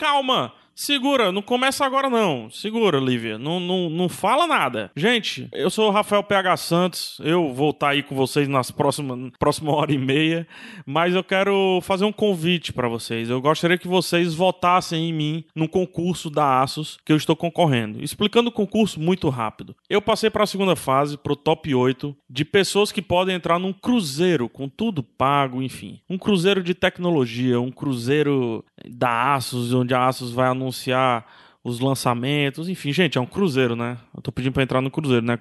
Calma! Segura, não começa agora não. Segura, Lívia. Não, não, não fala nada. Gente, eu sou o Rafael PH Santos. Eu vou estar aí com vocês nas próximas próxima hora e meia. Mas eu quero fazer um convite para vocês. Eu gostaria que vocês votassem em mim no concurso da Asus que eu estou concorrendo. Explicando o concurso muito rápido. Eu passei para a segunda fase, para o top 8, de pessoas que podem entrar num cruzeiro com tudo pago, enfim. Um cruzeiro de tecnologia, um cruzeiro da Asus, onde a Asus vai anunciar anunciar os lançamentos, enfim, gente, é um cruzeiro, né? Eu tô pedindo para entrar no cruzeiro, né?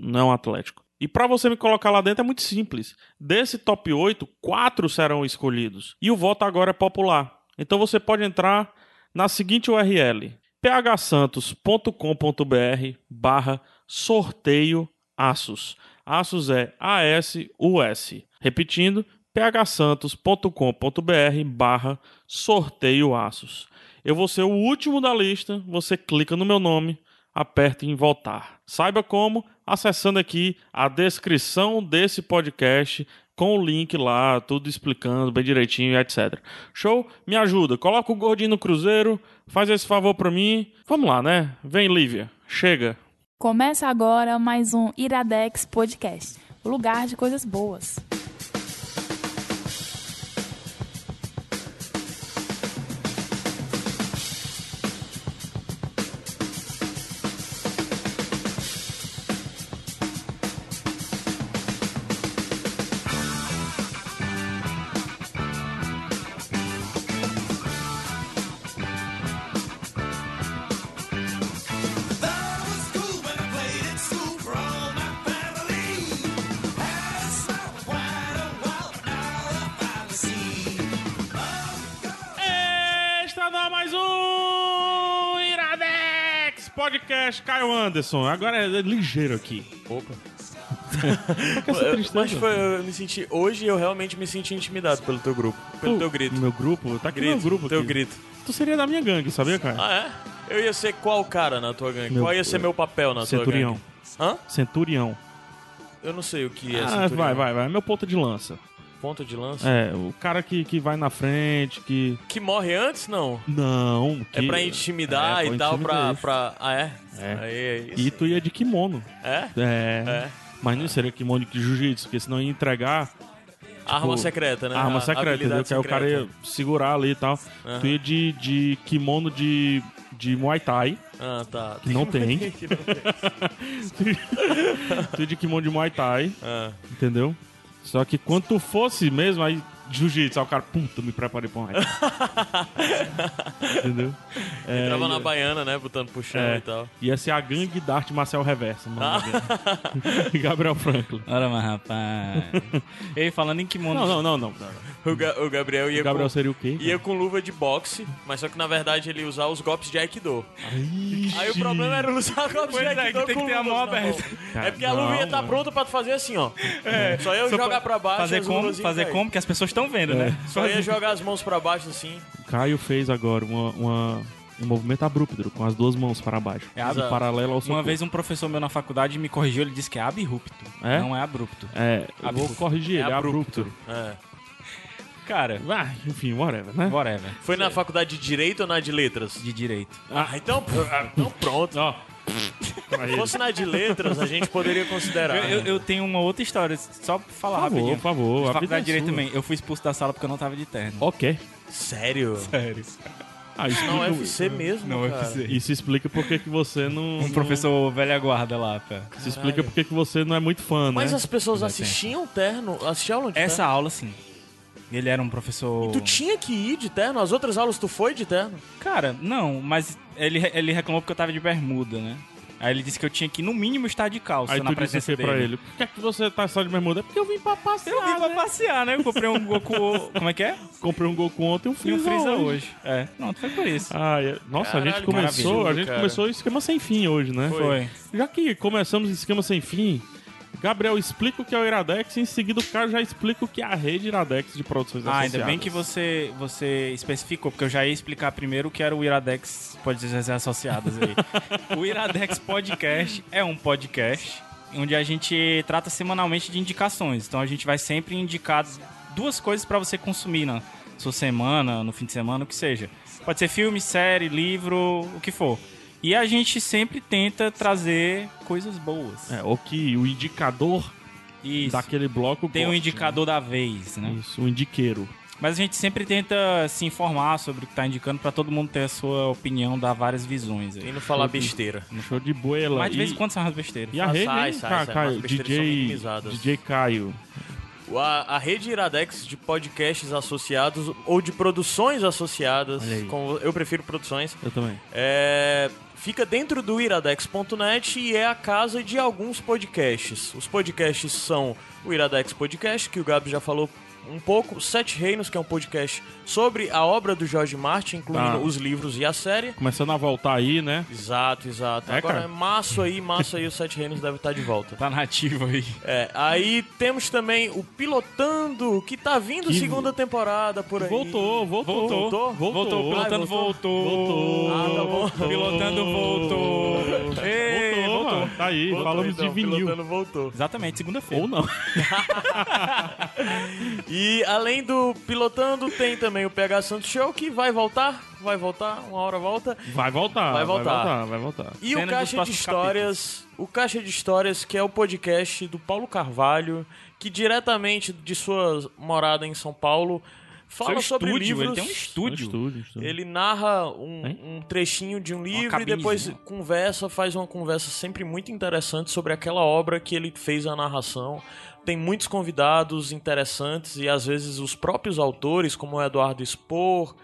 Não é um Atlético. E para você me colocar lá dentro é muito simples. Desse top 8, quatro serão escolhidos. E o voto agora é popular. Então você pode entrar na seguinte URL: phsantos.com.br barra sorteio Asus. Asus é A-S-U-S. Repetindo, phsantos.com.br barra sorteio Asus. Eu vou ser o último da lista, você clica no meu nome, aperta em voltar. Saiba como acessando aqui a descrição desse podcast com o link lá, tudo explicando bem direitinho, etc. Show? Me ajuda, coloca o gordinho no cruzeiro, faz esse favor para mim. Vamos lá, né? Vem, Lívia. Chega. Começa agora mais um Iradex Podcast, lugar de coisas boas. Caio Anderson. Agora é ligeiro aqui. Opa. Mas Mas foi, eu me senti. Hoje eu realmente me senti intimidado pelo teu grupo. Pelo Tu- teu grito. Meu grupo? Tá aqui grito, meu grupo Teu aqui. grito. Tu seria da minha gangue, sabia, cara? Ah, é? Eu ia ser qual cara na tua gangue? Meu- qual ia ser meu papel na Centurião. tua gangue? Hã? Centurião. Eu não sei o que é ah, centurião. vai, vai, vai. Meu ponto de lança. Ponta de lança? É, o cara que, que vai na frente, que. Que morre antes, não? Não. É que... pra intimidar É, e tal, pra, pra... Ah, é? É. Aí, é. E tu ia de kimono. É? É. É. Mas não seria kimono de jiu-jitsu, porque senão ia entregar Arma secreta, né? arma secreta, entendeu? Que aí o cara ia segurar ali e tal. Aham. Tu ia de, de kimono de, de Muay Thai. Ah, tá. Que não tem. Que não tem. tu ia de kimono de Muay Thai, Ah. entendeu? Só que quando tu fosse mesmo, aí jiu-jitsu, aí o cara, puta, me preparei pra um Thai. entendeu? É, Entrava na baiana, né? Botando pro chão É. e tal. Ia ser a gangue da arte marcial reversa. Ah. Gabriel Franklin. Ora, mas rapaz. Ei, falando em kimono. Não, não, não, não. não. O, Ga- o Gabriel ia O Gabriel com... seria o quê? Ia com luva de boxe, mas só que na verdade ele ia usar os golpes de Aikido. Aí o problema era usar golpes Pois de é, Aikido que tem com que ter a mão aberta. É porque a luva ia estar mano. pronta pra tu fazer assim, ó. Só eu Só jogar pra pra baixo Fazer como? Fazer como? Que as pessoas estão vendo, né? Só ia jogar as mãos pra baixo assim. Caio fez agora uma, uma- um movimento abrupto, com as duas mãos para baixo. É Em exato. paralelo ao socorro. Uma vez um professor meu na faculdade me corrigiu, ele disse que é abrupto. É? Não é abrupto. É, eu vou Abrupto. corrigir ele, É é abrupto. abrupto. É. Cara, Ah, enfim, whatever, né? whatever. Foi na faculdade de Direito ou na de Letras? De direito. Ah, então, então pronto. Ó, Se fosse na de Letras, a gente poderia considerar. Eu, eu- eu tenho uma outra história, só pra falar Por favor, rapidinho. por favor, De faculdade é de direito também. Eu fui expulso da sala porque eu não tava de terno. Ok. Sério? Sério. Ah, isso Não, explica, UFC mesmo, Não, cara. UFC. isso explica por que que você não... Um professor velha guarda lá, pé. Isso explica por que que você não é muito fã, né? Mas as pessoas assistiam terno? Assistiam aula de Essa terno? aula, sim. Ele era um professor. Tu tinha que ir de terno? As outras aulas tu foi de terno? Cara, não, mas ele, ele reclamou porque eu tava de bermuda, né? Aí ele disse que eu tinha que, no mínimo, estar de calça Aí na tu disse presença que dele. pra ele? Por que, que você tá só de bermuda? É porque eu vim pra passear, Eu vim pra né? passear, né? Eu comprei um Goku. Como é que é? Comprei um Goku ontem e um E um Freeza hoje. hoje. É, pronto, foi por isso. Ah, é- nossa, a gente Caralho, começou, maravilhoso, a gente cara. começou o esquema sem fim hoje, né? Foi. Já que começamos o esquema sem fim, Gabriel explica o que é o Iradex e em seguida o cara já explica o que é a rede Iradex de produções Ah, associadas. ainda bem que você, você especificou, porque eu já ia explicar primeiro o que era o Iradex Podcasts Associadas aí. o Iradex Podcast é um podcast onde a gente trata semanalmente de indicações. Então a gente vai sempre indicar duas coisas para você consumir na sua semana, no fim de semana, o que seja. Pode ser filme, série, livro, o que for. E a gente sempre tenta trazer coisas boas. É, o que o indicador Isso. daquele bloco Tem um gosta, indicador da vez, né? né? Isso, o indiqueiro. Mas a gente sempre tenta se informar sobre o que tá indicando pra todo mundo ter a sua opinião, dar várias visões. E Aí. não falar besteira. Show de boela. Mas de vez em quando são as besteiras. e a Sai, rede, sai, sai, Ca- sai, Caio? mas besteiras são DJ, minimizadas. DJ Caio. A, a rede Iradex de podcasts associados ou de produções associadas, como eu prefiro produções, Eu também. é, fica dentro do iradex.net e é a casa de alguns podcasts. Os podcasts são o Iradex Podcast, que o Gabi já falou um pouco, Sete Reinos, que é um podcast sobre a obra do Jorge Martin, incluindo Ah. os livros e a série. Começando a voltar aí, né? Exato, exato. É, Agora, cara? março aí, março aí, os Sete Reinos deve estar de volta. Tá nativo aí. É, aí temos também o Pilotando, que tá vindo Que- segunda temporada por aí. Voltou, voltou. Voltou? Voltou, pilotando Ai, voltou? voltou. Ah, tá bom. Pilotando voltou. Ei, voltou, voltou. mano. Tá aí, Voltou, falamos então, de vinil. Pilotando voltou. Exatamente, segunda-feira. Ou não. E além do Pilotando, tem também o PH Santos Show, que vai voltar. Vai voltar, uma hora volta. Vai voltar. Vai voltar. Vai voltar, vai voltar. E Cenas o Caixa de Histórias, o Caixa de Histórias, que é o podcast do Paulo Carvalho, que diretamente de sua morada em São Paulo fala Seu sobre estúdio, livros. ele tem um estúdio. Estúdio, estúdio. Ele narra um, um trechinho de um livro e depois conversa, faz uma conversa sempre muito interessante sobre aquela obra que ele fez a narração. Tem muitos convidados interessantes e às vezes os próprios autores, como o Eduardo Spor,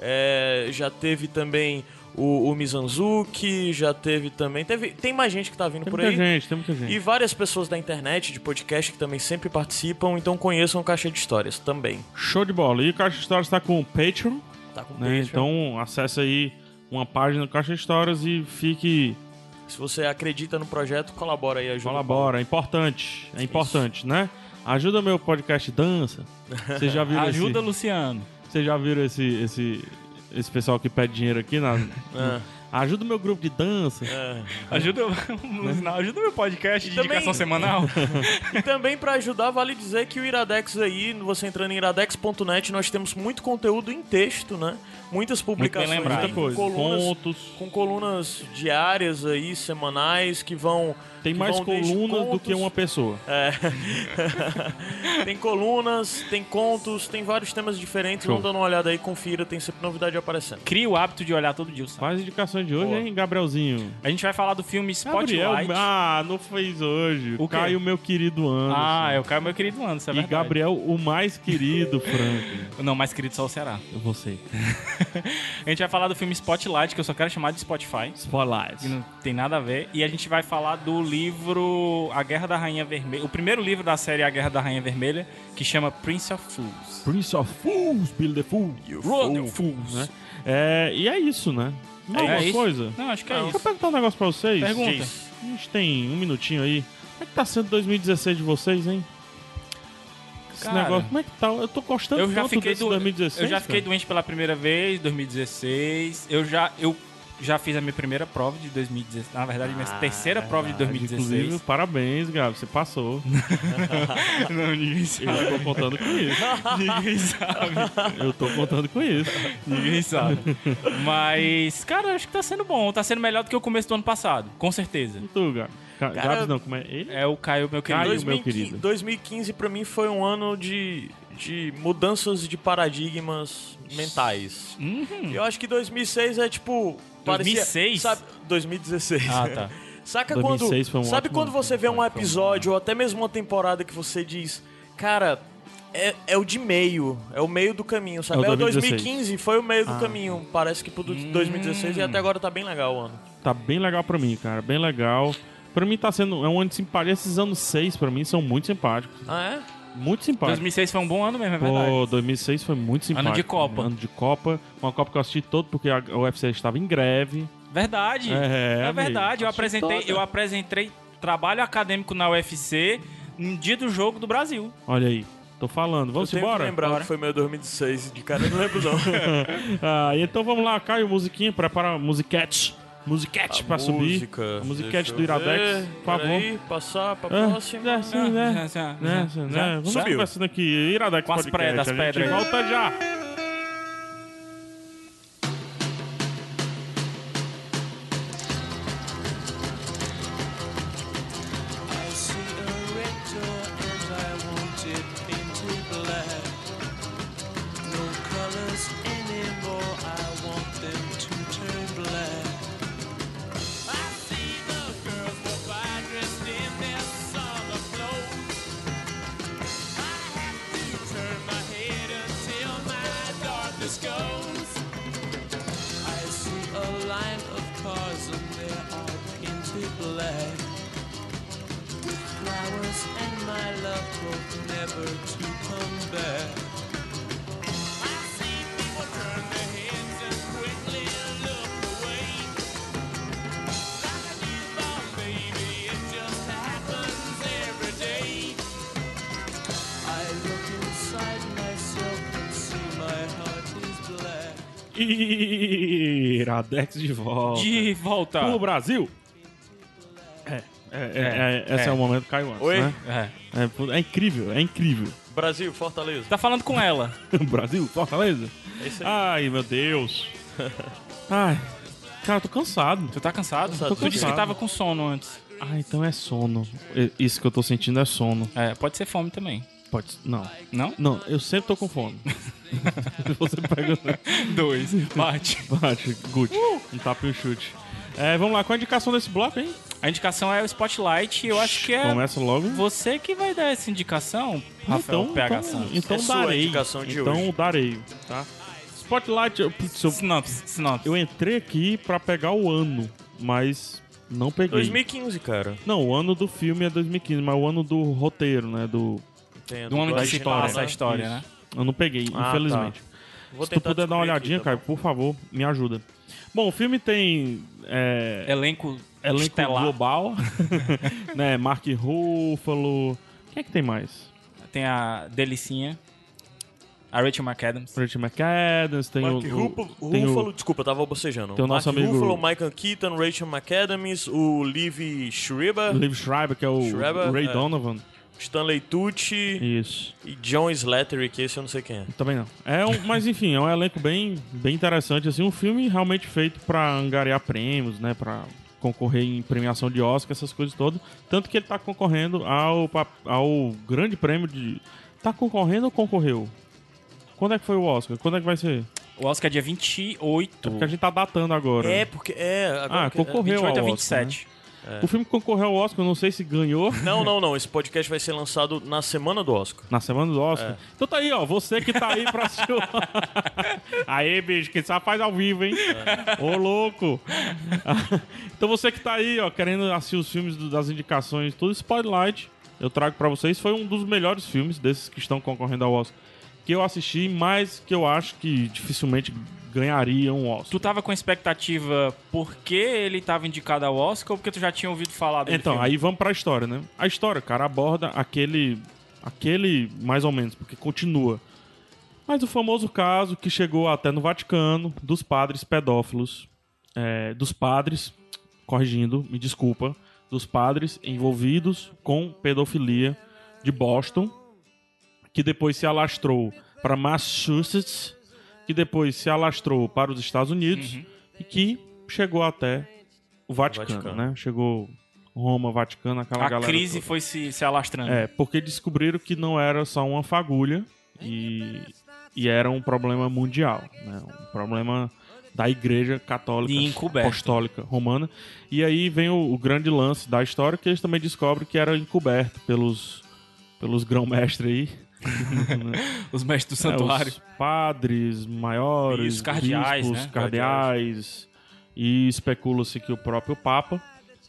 é, já teve também o, o Mizanzuki, já teve também. Teve, tem mais gente que tá vindo Tem por muita aí. gente, tem muita gente. E várias pessoas da internet, de podcast, que também sempre participam, então conheçam o Caixa de Histórias também. Show de bola. E o Caixa de Histórias está com o Patreon, Tá com né? Patreon. Então acesse aí uma página do Caixa de Histórias e fique. Se você acredita no projeto, colabora aí, ajuda. Colabora, é importante. É importante, né? Ajuda meu podcast dança. Vocês já viram Ajuda, esse, Luciano. Vocês já viram esse, esse, esse pessoal que pede dinheiro aqui? Na, Ah, Ajuda o meu grupo de dança. ah. Ajuda, Luciano, ajuda meu podcast de Também- indicação semanal. E também pra ajudar, vale dizer que o Iradex aí, você entrando em iradex.net, nós temos muito conteúdo em texto, né? Muitas publicações bem lembrado. aí, Muita coisa. com colunas, Contos. com colunas diárias aí, semanais, que vão Tem mais colunas do que uma pessoa. É. tem colunas, tem contos, tem vários temas diferentes. Show. Vão dando uma olhada aí, confira, tem sempre novidade aparecendo. Cria o hábito de olhar todo dia site. Faz a indicação de hoje, Boa. hein, Gabrielzinho? A gente vai falar do filme Gabriel, Spotlight. ah, não fez hoje. O? Caio, meu querido Anderson. Ah, é o cara meu querido Anderson, é E verdade. Gabriel, o mais querido, Franklin. Não, mais querido só o Ceará. Você. A gente vai falar do filme Spotlight, que eu só quero chamar de Spotify. Spotlight. Que não tem nada a ver. E a gente vai falar do livro A Guerra da Rainha Vermelha. O primeiro livro da série A Guerra da Rainha Vermelha, que chama Prince of Fools. Prince of Fools, Bill the Fool. Run the Fools. Né? É, e é isso, né? É Alguma isso? coisa? Não, acho que é Deixa eu isso. perguntar um negócio pra vocês. Pergunta. Diz. A gente tem um minutinho aí. Como é que tá sendo 2016 de vocês, hein? Esse Cara, negócio, como é que tá? Eu tô gostando Eu já tanto fiquei desse do... 2016. Eu já fiquei cara. doente pela primeira vez, 2016. Eu já eu já fiz a minha primeira prova de 2016. Na verdade, minha Ah, terceira prova de Inclusive, 2016. parabéns, Gabi. Você passou. Não, ninguém sabe. Eu tô contando com isso. Ninguém sabe. Eu tô contando com isso. Ninguém sabe. Mas, cara, acho que tá sendo bom. Tá sendo melhor do que o começo do ano passado. Com certeza. E tu, Gabi? Ca- Cara, Gabs não, como é? Ele? É o Caio, meu querido. Caio, meu 2015, querido. 2015 pra mim foi um ano de, de mudanças de paradigmas mentais. Uhum. Eu acho que 2006 é tipo. parecia- 2006? Sabe, 2016. Ah, tá. Saca 2006 foi um quando. Sabe quando você vê um foi um episódio ou até mesmo uma temporada que você diz, cara. É, é o de meio, é o meio do caminho, sabe? É o É o 2016. 2015, foi o meio do Ah. caminho. Parece que pro do 2016 e até agora tá bem legal o ano. Tá bem legal pra mim, cara. Bem legal. Pra mim tá sendo. É um ano de simpatia. Esses anos 6 pra mim são muito simpáticos. Ah, é? Muito simpáticos. 2006 foi um bom ano mesmo, é verdade. Pô, 2006 foi muito simpático. de Copa. Ano de Copa. Uma Copa que eu assisti todo porque a UFC estava em greve. Verdade. É, É, amigo. verdade. Eu apresentei, toda. eu apresentei trabalho acadêmico na UFC no dia do jogo do Brasil. Olha aí. Tô falando. Vamos eu tenho embora? que lembrar Bora. que foi meu 2016. De cara eu não lembro não. ah, então vamos lá, Caio, musiquinha. Prepara a musiquete. Musiquete pra subir. música. A musiquete do Iradex, ver. por favor. Peraí, passar pra É, próxima. é, sim, né? Né, né? Vamos Subiu. conversando aqui. Iradex Com as Podcast. pedras, a gente pedras. volta já. De volta. De volta. Pro Brasil. É, é, é, é, esse é, é. o momento que caiu antes, Oi? né? É. É, é incrível, é incrível. Brasil, Fortaleza. Tá falando com ela. Brasil, Fortaleza. É isso aí. Ai, meu Deus. Ai, cara, eu tô cansado. Tu tá cansado? Cansado. Tu disse que tava com sono antes. Ah, então é sono. É- Isso que eu tô sentindo é sono. É, pode ser fome também. Pode. Não. Não? Não, eu sempre tô com fome. Você pega. Dois. Bate. Bate, Gucci. Um tapa e um chute. É, vamos lá, qual a indicação desse bloco, hein? A indicação é o Spotlight e eu acho que é Começa logo. você que vai dar essa indicação, Rafael então, PH então, Santos. então É sua darei. indicação de então hoje. darei, tá? Spotlight, eu, putz, eu, Sinopse, sinopse. eu entrei aqui pra pegar o ano, mas não peguei. 2015, cara. Não, o ano do filme é 2015, mas o ano do roteiro, né? Do. Tem a Do ano que se passa a lá. história, Isso. né? Eu não peguei, Ah, infelizmente. Vou Se tu puder dar uma olhadinha, aqui, tá cara, por favor, me ajuda. Bom, o filme tem. É, Elenco, elenco estelar. global, né? Mark Ruffalo. Quem é que tem mais? Tem a Delicinha, a Rachel McAdams. Rachel McAdams, tem Mark o. Ruffalo, o- tem o- Ruffalo, desculpa, eu tava bocejando. tem o nosso Mark amigo- Ruffalo, Michael Keaton, Rachel McAdams, o Liv Schreiber, Liv Schreiber, que é o Schreiber, Ray é. Donovan. Stanley Tucci Isso. e John Slattery, que esse eu não sei quem é. Também não. É um, mas enfim, é um elenco bem, bem interessante, assim, um filme realmente feito pra angariar prêmios, né, Pra concorrer em premiação de Oscar, essas coisas todas. Tanto que ele tá concorrendo ao, ao grande prêmio de... Tá concorrendo ou concorreu? Quando é que foi o Oscar? Quando é que vai ser? O Oscar é dia 28. É porque a gente tá datando agora. É, porque. É, agora Ah, é, concorreu 28 a ao 27. O filme que concorreu ao Oscar, eu não sei se ganhou Não, não, não. Esse podcast vai ser lançado na semana do Oscar. na semana do Oscar. É. Então tá aí, ó. Você que tá aí pra assistir. Aí, bicho, quem sabe faz ao vivo, hein? É. Ô, louco. então você que tá aí, ó, querendo assistir os filmes do- das indicações, tudo Spotlight, eu trago pra vocês. Foi um dos melhores filmes desses que estão concorrendo ao Oscar. Que eu assisti, mas que eu acho que dificilmente ganharia um Oscar. Tu tava com expectativa porque ele tava indicado ao Oscar ou porque tu já tinha ouvido falar dele? Então, aí vamos pra história, né? A história, cara, aborda aquele. aquele, mais ou menos, porque continua. Mas o famoso caso que chegou até no Vaticano dos padres pedófilos. é, dos padres, corrigindo, me desculpa, dos padres envolvidos com pedofilia de Boston, que depois se alastrou para Massachusetts, que depois se alastrou para os Estados Unidos e que chegou até o Vaticano, Vaticano. né? Chegou Roma, Vaticano, aquela a galera. crise toda. foi se, se alastrando. É, porque descobriram que não era só uma fagulha e, e era um problema mundial, né? Um problema da Igreja Católica E. Apostólica Romana. E aí vem o, o grande lance da história que eles também descobrem que era encoberto pelos pelos grão-mestres aí. Os mestres do É, santuário. os padres maiores, E os cardeais, bispos, né? cardeais. E especula-se que o próprio Papa,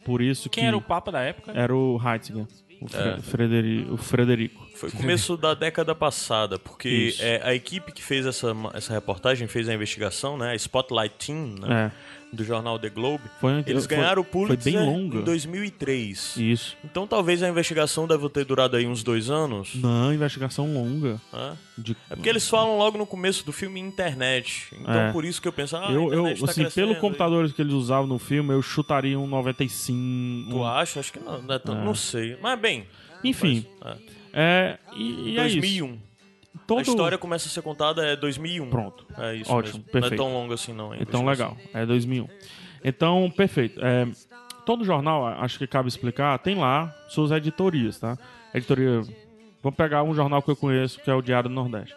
por isso Quem que era o Papa da época? era o Heitziger, o, Fre- É. Frederi- o Frederico. Foi começo da década passada, porque é, a equipe que fez essa, essa reportagem, fez a investigação, né? A Spotlight Team, né? É, Do jornal The Globe. foi, Eles foi- ganharam o Foi Pulitzer bem longa. em 2003. Isso. Então talvez a investigação deve ter durado aí uns dois anos. Não, investigação longa. né? De... É porque eles falam logo no começo do filme internet. Então É. por isso que eu penso, ah, eu, eu, tá assim, pelo aí. computador que eles usavam no filme, eu chutaria um 95. Tu um- acha? Acho que não, não, é tão- não sei. Mas bem. Enfim. mas, é. É, e, e é isso. 2001. Todo... A história começa a ser contada é 2001. Pronto. É isso Ótimo, mesmo. Não perfeito. é tão longo assim não. Então, legal. É 2001. Então, perfeito. É, todo jornal, acho que cabe explicar, tem lá suas editorias, tá? Editoria... Vamos pegar um jornal que eu conheço, que é o Diário do Nordeste.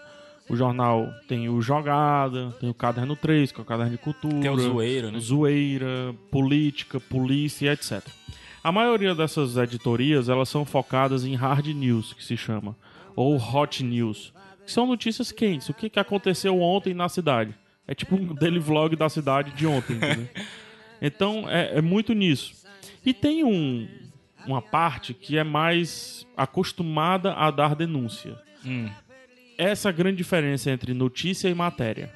O jornal tem o Jogada, tem o Caderno 3, que é o Caderno de Cultura. Tem o Zoeiro, né? Zoeira, política, polícia, etc. A maioria dessas editorias, elas são focadas em hard news, que se chama, ou hot news, são notícias quentes, o que, que aconteceu ontem na cidade. É tipo um daily vlog da cidade de ontem, entendeu? Então, é, é muito nisso. E tem um, uma parte que é mais acostumada a dar denúncia. Hum. Essa é a grande diferença entre notícia e matéria.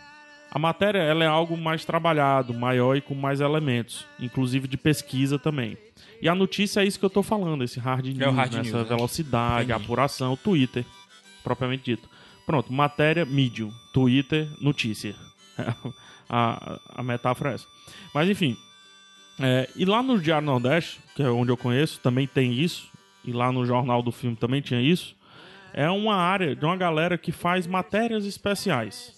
A matéria ela é algo mais trabalhado, maior e com mais elementos, inclusive de pesquisa também. E a notícia é isso que eu tô falando, esse hard news, É hard né? news, essa né? velocidade, apuração, Twitter, propriamente dito. Pronto, matéria, medium, Twitter, notícia. a, a metáfora é essa. Mas enfim, é, e lá no Diário Nordeste, que é onde eu conheço, também tem isso, e lá no Jornal do Filme também tinha isso, é uma área de uma galera que faz matérias especiais,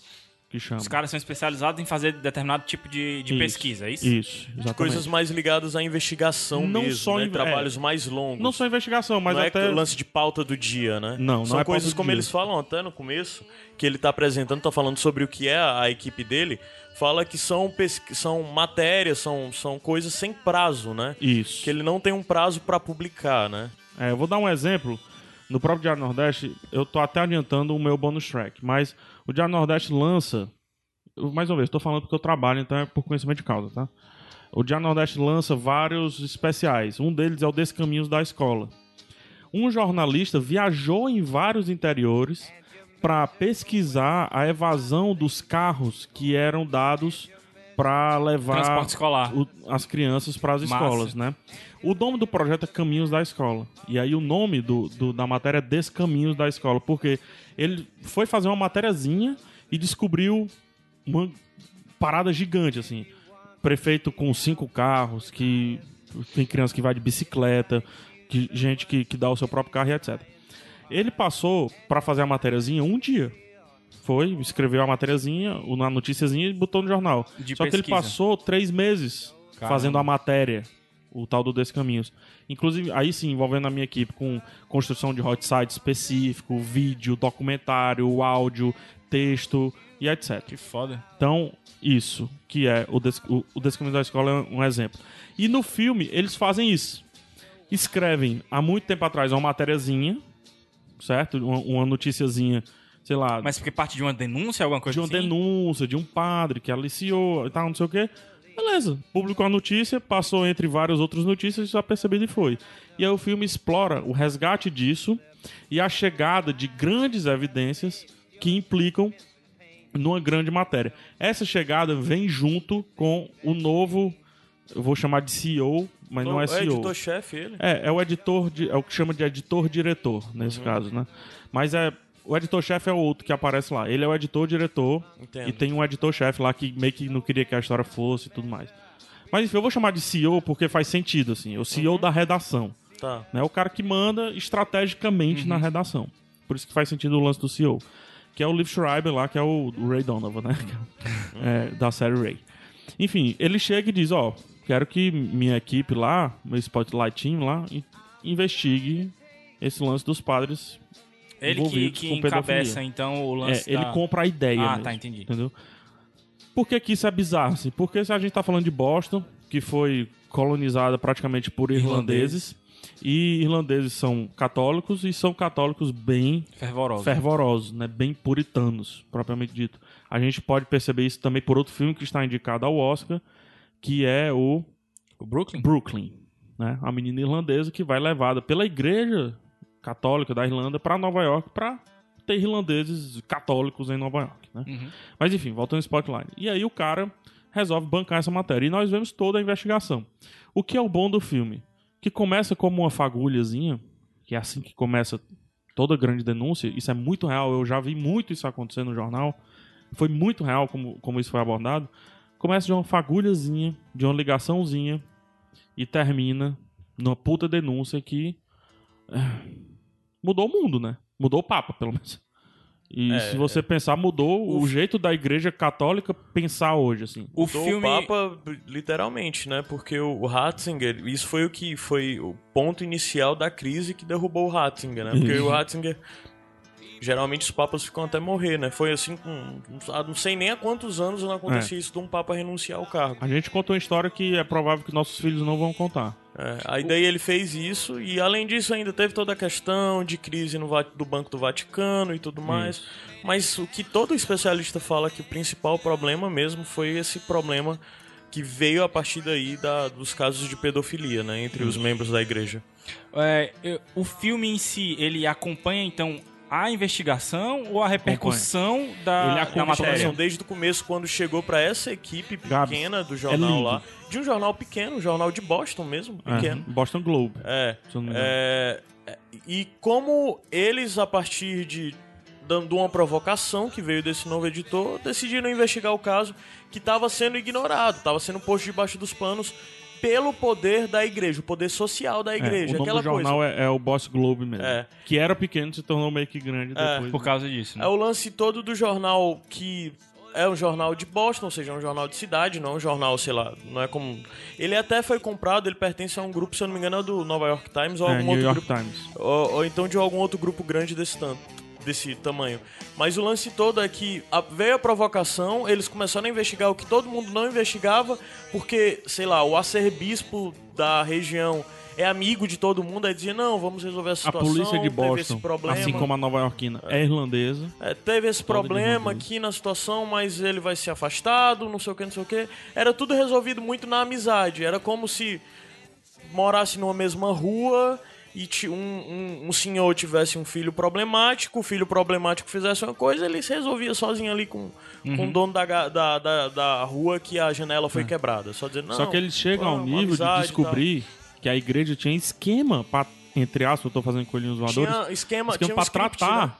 que chama. Os caras são especializados em fazer determinado tipo de, de Isso, pesquisa, é isso? Isso, exatamente. Coisas mais ligadas à investigação Não mesmo, só né? em- Trabalhos é. mais longos. Não só investigação, mas não até... é lance de pauta do dia, né? Não, não São é pauta coisas como dia. eles falam até no começo, que ele tá apresentando, tá falando sobre o que é a, a equipe dele, fala que são, pesqui- são matérias, são, são coisas sem prazo, né? Isso. Que ele não tem um prazo pra publicar, né? É, eu vou dar um exemplo. No próprio Diário Nordeste, eu tô até adiantando o meu bonus track, mas o Diário Nordeste lança. Mais uma vez, estou falando porque eu trabalho, então é por conhecimento de causa, tá? O Diário Nordeste lança vários especiais. Um deles é o Descaminhos da Escola. Um jornalista viajou em vários interiores para pesquisar a evasão dos carros que eram dados para levar o- as crianças para as escolas, né? O nome do projeto é Caminhos da Escola. E aí o nome do, do- da matéria é Descaminhos da Escola, porque ele foi fazer uma matériazinha e descobriu uma parada gigante, assim. Prefeito com cinco carros, que tem criança que vai de bicicleta, que, gente que, que dá o seu próprio carro e etc. Ele passou para fazer a matériazinha um dia. Foi, escreveu a matériazinha, uma noticiazinha e botou no jornal. De Só que ele pesquisa. passou três meses Caramba. fazendo a matéria, o tal do Descaminhos. Inclusive, aí sim, envolvendo a minha equipe com construção de hot site específico, vídeo, documentário, áudio, texto e etc. Que foda. Então, isso, que é o, des o, o Descaminho da Escola é um exemplo. E no filme, eles fazem isso. Escrevem, há muito tempo atrás, uma matériazinha, certo? Uma, uma noticiazinha, sei lá, Mas porque parte de uma denúncia, alguma coisa de uma assim? denúncia de um padre que aliciou e tal, não sei o quê. Beleza, publicou a notícia, passou entre várias outras notícias e já percebido e foi. E aí o filme explora o resgate disso e a chegada de grandes evidências que implicam numa grande matéria. Essa chegada vem junto com o novo, eu vou chamar de CEO, mas não é o CEO. editor-chefe, ele. É, é o editor, de, é o que chama de editor-diretor, nesse caso, né? Mas é. O editor-chefe é o outro que aparece lá. Ele é o editor-diretor e tem um editor-chefe lá que meio que não queria que a história fosse e tudo mais. Mas enfim, eu vou chamar de CEO porque faz sentido, assim. O CEO da redação. Tá. Né? O cara que manda estrategicamente na redação. Por isso que faz sentido o lance do CEO. Que é o Liv Schreiber lá, que é o, Ray Donovan, né? É, da série Ray. Enfim, ele chega e diz, ó, quero que minha equipe lá, meu Spotlight Team lá, in- investigue esse lance dos padres. Ele que, que encabeça, então, o É, lance ele da... compra a ideia Ah, mesmo, tá, entendi. Entendeu? Por que, que isso é bizarro? Assim? Porque se a gente tá falando de Boston, que foi colonizada praticamente por irlandeses, e irlandeses são católicos e são católicos bem Fervoroso. fervorosos, né? bem puritanos, propriamente dito. A gente pode perceber isso também por outro filme que está indicado ao Oscar, que é o O Brooklyn? Brooklyn, né? A menina irlandesa que vai levada pela igreja católica da Irlanda para Nova York para ter irlandeses católicos em Nova York, né? Uhum. Mas enfim, voltando ao Spotlight. E aí o cara resolve bancar essa matéria e nós vemos toda a investigação. O que é o bom do filme? Que começa como uma fagulhazinha, que é assim que começa toda grande denúncia, isso é muito real, eu já vi muito isso acontecer no jornal, foi muito real como, como isso foi abordado. Começa de uma fagulhazinha, de uma ligaçãozinha, e termina numa puta denúncia que é, mudou o mundo, né? Mudou o Papa, pelo menos. E É, se você pensar, mudou o, o- jeito da igreja católica pensar hoje, assim. O Mudou filme... o Papa, literalmente, né? Porque o Ratzinger, isso foi o que foi o ponto inicial da crise que derrubou o Ratzinger, né? Porque o Ratzinger. Geralmente os papas ficam até morrer, né? Foi assim com. Não sei nem há quantos anos não acontecia isso de um papa renunciar ao cargo. A gente contou uma história que é provável que nossos filhos não vão contar. É, aí daí ele fez isso, e além disso ainda teve toda a questão de crise no, do Banco do Vaticano e tudo mais. Mas o que todo especialista fala que o principal problema mesmo foi esse problema que veio a partir daí da, dos casos de pedofilia, né, entre os membros da igreja. É, o filme em si, ele acompanha então a investigação ou a repercussão da, Ele da matéria? Desde o começo, quando chegou pra essa equipe Gabs, pequena do é jornal lindo. lá, de um jornal pequeno, um jornal de Boston mesmo, pequeno. É, Boston Globe. É. É, é, e como eles, a partir de dando uma provocação que veio desse novo editor, decidiram investigar o caso que estava sendo ignorado, estava sendo posto debaixo dos panos pelo poder da igreja, o poder social da É, igreja, o nome aquela do jornal coisa. é, é o Boss Globe mesmo. É. Que era pequeno se tornou meio que grande depois. Por causa disso, né? É o lance todo do jornal que é um jornal de Boston, ou seja, é um jornal de cidade, não é um jornal, sei lá, não é como... Ele até foi comprado, ele pertence a um grupo, se eu não me engano, é do Nova York Times ou É, algum New outro York grupo. Times. Ou, ou então de algum outro grupo grande desse tanto desse tamanho. Mas o lance todo é que a- veio a provocação, eles começaram a investigar o que todo mundo não investigava, porque, sei lá, o arcebispo da região é amigo de todo mundo, aí dizia, não, vamos resolver essa A situação, polícia de teve esse Boston, problema. assim como a nova iorquina, é irlandesa. É, teve esse problema aqui na situação, mas ele vai ser afastado, não sei o que, não sei o que. Era tudo resolvido muito na amizade. Era como se morasse numa mesma rua e um, um, um senhor tivesse um filho problemático, o filho problemático fizesse uma coisa, ele se resolvia sozinho ali com, Uhum. com o dono da, da, da, da rua que a janela foi quebrada. Só não. É. Só que eles chegam ao nível de descobrir que a igreja tinha esquema pra, entre aspas, eu tô fazendo coelhinhos voadores. Tinha esquema, esquema tinha um pra script, tratar né?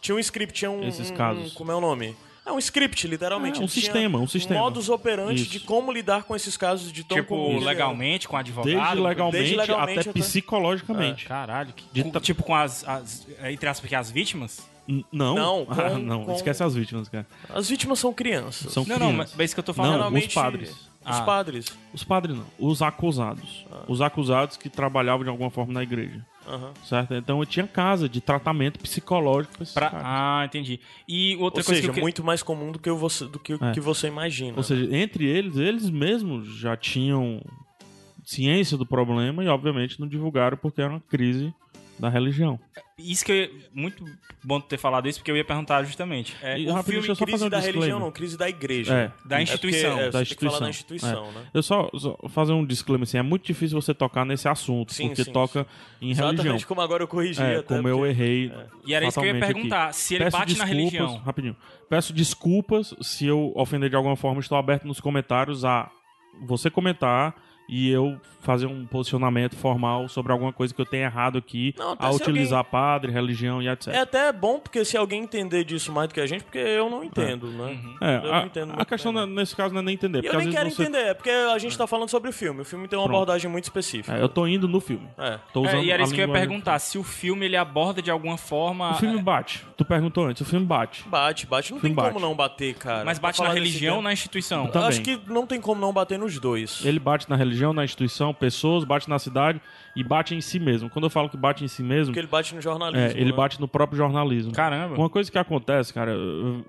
Tinha um script, tinha um. esses um- casos. como é o nome? É um script, literalmente. É, um Ele sistema, um sistema. modus operandi Isso. de como lidar com esses casos de tão Tipo, comuns. legalmente, com advogado? Desde legalmente, Desde legalmente até até- psicologicamente. Caralho. que- De com- Tipo com as, as- Entre aspas, que as vítimas? N- Não, Não, Ah, com- não, com- esquece as vítimas, cara. As vítimas são crianças. São Não, não, crianças. mas é isso que eu tô falando. Não, Geralmente, os padres. Os Ah. padres. Os padres não, os acusados. Os acusados que trabalhavam de alguma forma na igreja. Aham. Certo? Então eu tinha casa de tratamento psicológico pra esses Pra- caras. Ah, entendi. E outra Ou coisa seja, que eu muito mais comum do que o você, do que, É. que você imagina. Ou seja, entre eles, eles mesmos já tinham ciência do problema e, obviamente, não divulgaram porque era uma crise da religião. Isso que eu, muito bom ter falado isso, porque eu ia perguntar justamente. É, E, o rapidinho, filme eu só crise um da disclaimer. religião, não, crise da igreja. É. da É instituição. porque, é, da você tem que falar da instituição. instituição, né? Eu só, só fazer um disclaimer assim, é muito difícil você tocar nesse assunto, Sim, porque sim, toca em religião. Exatamente como agora eu corrigi. É, até como eu porque- errei. E era isso que eu ia perguntar, aqui. se ele Peço bate na desculpas- religião. Rapidinho. Peço desculpas se eu ofender de alguma forma. Estou aberto nos comentários a você comentar e eu fazer um posicionamento formal sobre alguma coisa que eu tenha errado aqui Não, a utilizar padre, religião e etc. É até bom, porque se alguém entender disso mais do que a gente, porque eu não entendo, né? É, eu a, não entendo a questão não é- nesse caso não é nem entender. E porque eu às nem vezes quero você... entender, é porque a gente tá falando sobre o filme. O filme tem uma Pronto. abordagem muito específica. É, eu tô indo no filme. É. Tô usando É, e era a isso que eu ia perguntar, se o filme ele aborda de alguma forma. O filme bate. Tu perguntou antes, o filme bate. Bate, bate. Não tem bate. como não bater, cara. Mas bate na religião ou na instituição? Também. Acho que não tem como não bater nos dois. Ele bate na religião, na instituição, pessoas, bate na cidade e bate em si mesmo. Quando eu falo que bate em si mesmo, Porque ele bate no jornalismo. é, ele né? bate no próprio jornalismo. Caramba. Uma coisa que acontece, cara,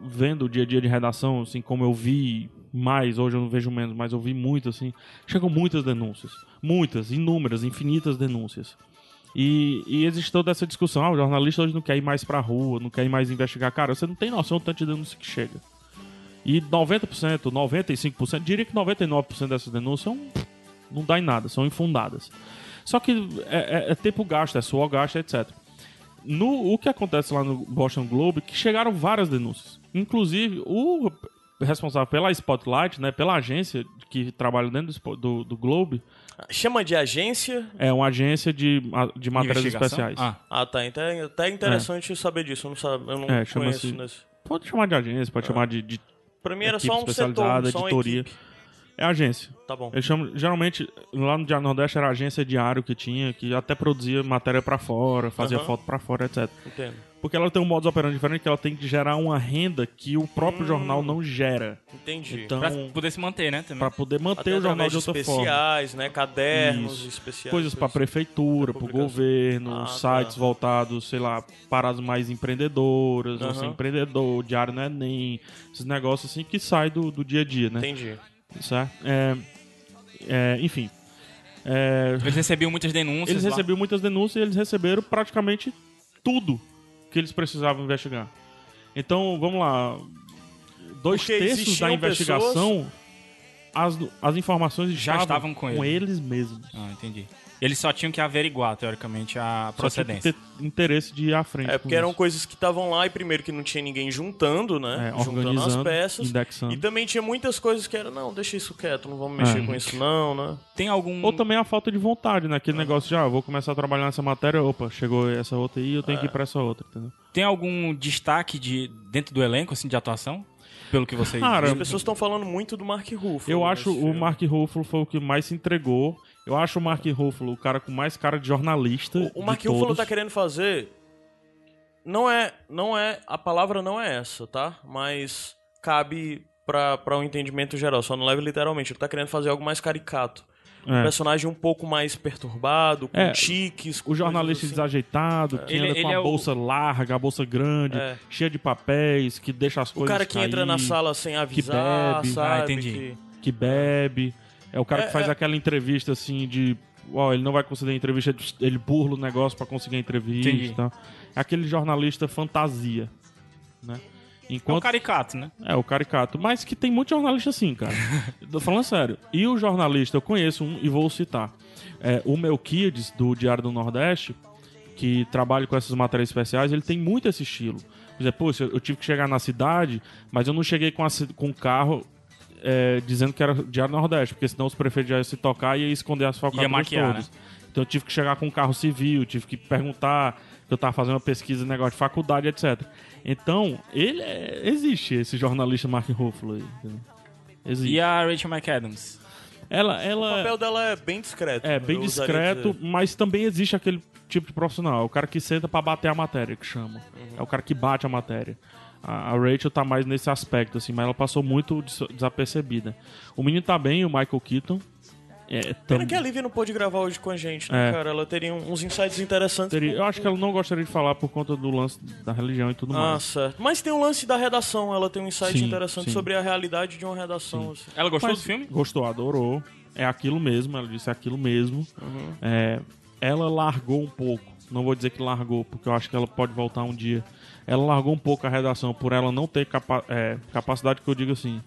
vendo o dia a dia de redação, assim, como eu vi mais, hoje eu não vejo menos, mas eu vi muito, assim, chegam muitas denúncias. Muitas, inúmeras, infinitas denúncias. E, e existe toda essa discussão, ah, o jornalista hoje não quer ir mais pra rua, não quer ir mais investigar. Cara, você não tem noção do tanto de denúncia que chega. E 90%, 95%, diria que 99% dessas denúncias são, não dá em nada, são infundadas. Só que é, é- é tempo gasto, é suor gasto, etc. No, o que acontece lá no Boston Globe, que chegaram várias denúncias. Inclusive, o responsável pela Spotlight, né, pela agência que trabalha dentro do, do, do Globe, Chama de agência. é uma agência de, de matérias especiais. Ah, Ah, tá. Então é até interessante saber disso. Eu não, sabe, eu não É, conheço. Nesse. Pode chamar de agência, pode chamar de, de- Pra mim era só um setor, só uma editoria. equipe. É agência. Tá bom. Eles chamam, geralmente, lá no Diário Nordeste era agência diário que tinha, que até produzia matéria pra fora, fazia Aham. foto pra fora, etc. Entendo. Porque ela tem um modus operandi diferente, que ela tem que gerar uma renda que o próprio Hum. jornal não gera. Entendi. Então, pra poder se manter, né? Também. pra poder manter Até o jornal de outra forma. especiais, né? Cadernos Isso. especiais. Coisas pra prefeitura, pro publicação. governo, Ah, sites tá. voltados, sei lá, para as mais empreendedoras, Aham. você é empreendedor, diário não é nem, esses negócios assim que sai do, do dia a dia, né? Entendi. Certo? É, é, enfim. É, Eles recebiam muitas denúncias. eles lá. receberam muitas denúncias e eles receberam praticamente tudo que eles precisavam investigar. Então, vamos lá. Dois Porque terços da investigação as, as informações Já estavam com ele. eles mesmos. Ah, entendi. Eles só tinham que averiguar, teoricamente, a Só tinha que procedência. ter interesse de ir à frente. É, com porque eram isso. coisas que estavam lá e primeiro que não tinha ninguém juntando, né? É, juntando as peças. indexando. E também tinha muitas coisas que era, não, deixa isso quieto, não vamos mexer É. com isso não, né? Tem algum... Ou também a falta de vontade, né? Aquele negócio de, ah, vou começar a trabalhar nessa matéria, opa, chegou essa outra aí, eu tenho É. que ir pra essa outra, entendeu? Tem algum destaque de dentro do elenco, assim, de atuação? Pelo que vocês Cara, As pessoas estão falando muito do Mark Ruffalo. Eu nesse acho o filme. Mark Ruffalo foi o que mais se entregou. Eu acho o Mark Ruffalo o cara com mais cara de jornalista. O, o de Mark Ruffalo todos. tá querendo fazer. Não é. Não é. A palavra não é essa, tá? Mas cabe pra, pra um entendimento geral. Só não leve literalmente. Ele tá querendo fazer algo mais caricato. Um É. personagem um pouco mais perturbado, com É, tiques. com O jornalista assim. desajeitado, que Ele- anda com a é o- bolsa larga, a bolsa grande, É. cheia de papéis, que deixa as O coisas cara que entra cair, na sala sem avisar, bebe. sabe? Ah, entendi. Que- que bebe. É o cara É, que faz é. aquela entrevista assim de. Ó, ele não vai conceder a entrevista, ele burla o negócio pra conseguir a entrevista. Entendi. e tal. É aquele jornalista fantasia, né? É Enquanto caricato, né? É, o caricato. Mas que tem muito jornalista assim, cara. Tô falando sério. E o jornalista, eu conheço um e vou citar. É, o Melquiades, do Diário do Nordeste, que trabalha com essas matérias especiais, ele tem muito esse estilo. Por exemplo, pô, eu tive que chegar na cidade, mas eu não cheguei com, a, com o carro é, dizendo que era Diário do Nordeste, porque senão os prefeitos já iam se tocar e ia esconder as falcatruas maquiar, todas. Então eu tive que chegar com um carro civil, tive que perguntar, que eu tava fazendo uma pesquisa, negócio de faculdade, etc. Então, ele é- existe, esse jornalista Mark Ruffalo? Existe. E a Rachel McAdams? Ela, O ela papel dela é bem discreto. é bem eu usaria discreto, dizer. mas também existe aquele tipo de profissional. É o cara que senta pra bater a matéria, que chama. Uhum. É o cara que bate a matéria. A, a Rachel tá mais nesse aspecto, assim, mas ela passou muito des- desapercebida. O menino tá bem, o Michael Keaton. É, tam- Pena que a Lívia não pôde gravar hoje com a gente, né, É. cara? Ela teria uns insights interessantes. teria- eu acho que ela não gostaria de falar por conta do lance da religião e tudo Ah, mais. certo. Mas tem um lance da redação. Ela tem um insight Sim, interessante sim. sobre a realidade de uma redação. assim. Ela gostou Mas do filme? Gostou, adorou. É aquilo mesmo, ela disse é aquilo mesmo. Uhum. É, ela largou um pouco. Não vou dizer que largou, porque eu acho que ela pode voltar um dia. Ela largou um pouco a redação por ela não ter capa é, capacidade, que eu digo assim,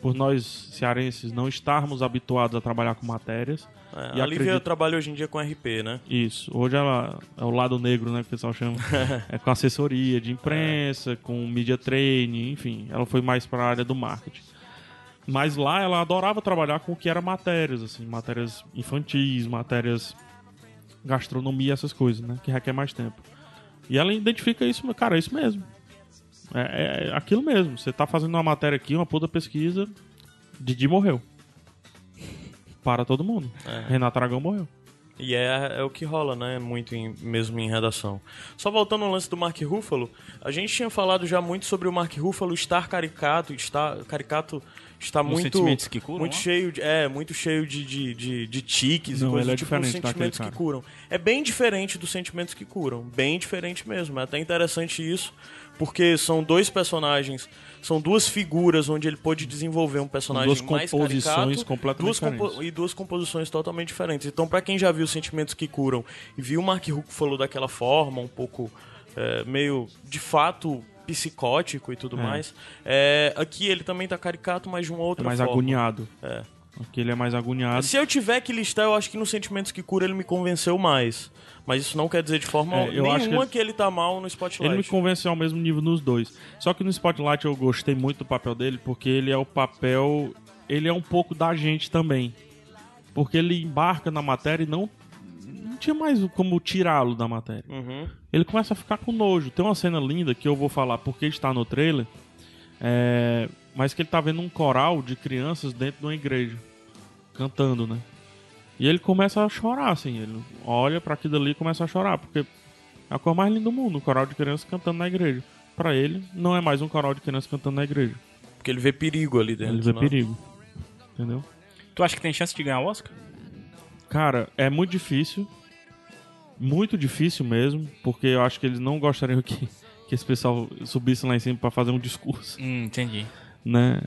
por nós cearenses não estarmos habituados a trabalhar com matérias. É, a Lívia acredito- trabalha hoje em dia com RP, né? Isso. Hoje ela é o lado negro, né? Que o pessoal chama. é com assessoria de imprensa, com media training, enfim. Ela foi mais para a área do marketing. Mas lá ela adorava trabalhar com o que era matérias, assim, matérias infantis, matérias gastronomia, essas coisas, né? Que requer mais tempo. E ela identifica isso, cara, é isso mesmo. É, é aquilo mesmo. Você tá fazendo uma matéria aqui, uma puta pesquisa, Didi morreu. Para todo mundo. Renato Aragão morreu. E é, é o que rola, né? Muito em- mesmo em redação. Só voltando ao lance do Mark Ruffalo, a gente tinha falado já muito sobre o Mark Ruffalo estar caricato, estar caricato está Nos muito sentimentos que curam, muito ó. cheio de, é muito cheio de, de, de, de tiques Não, e coisas é tipo sentimentos que curam. É bem diferente dos sentimentos que curam, bem diferente mesmo. É até interessante isso, porque são dois personagens, são duas figuras onde ele pôde desenvolver um personagem Duas mais composições caricato, duas compo- diferentes. e duas composições totalmente diferentes. Então, pra quem já viu Sentimentos que Curam e viu o Mark Ruffalo daquela forma, um pouco é, meio de fato psicótico e tudo É. mais, é, aqui ele também tá caricato, mas de uma É outra mais forma. agoniado. É. Aqui ele é mais agoniado. Se eu tiver que listar, eu acho que no Sentimentos que Cura ele me convenceu mais. Mas isso não quer dizer de forma É, eu nenhuma acho que que, ele- ele... tá mal no Spotlight. Ele me convenceu ao mesmo nível nos dois. Só que no Spotlight eu gostei muito do papel dele, porque ele é o papel. Ele é um pouco da gente também. Porque ele embarca na matéria e não. Não tinha mais como tirá-lo da matéria. Uhum. Ele começa a ficar com nojo. Tem uma cena linda que eu vou falar porque está no trailer. é, Mas que ele tá vendo um coral de crianças dentro de uma igreja. Cantando, né? E ele começa a chorar, assim. Ele olha pra aquilo ali e começa a chorar. Porque é a cor mais linda do mundo, um coral de crianças cantando na igreja. Pra ele, não é mais um coral de crianças cantando na igreja. Porque ele vê perigo ali dentro. Ele vê né? perigo. Entendeu? Tu acha que tem chance de ganhar o Oscar? Cara, é muito difícil. Muito difícil mesmo. Porque eu acho que eles não gostariam que, que esse pessoal subisse lá em cima pra fazer um discurso. Hum, entendi. né?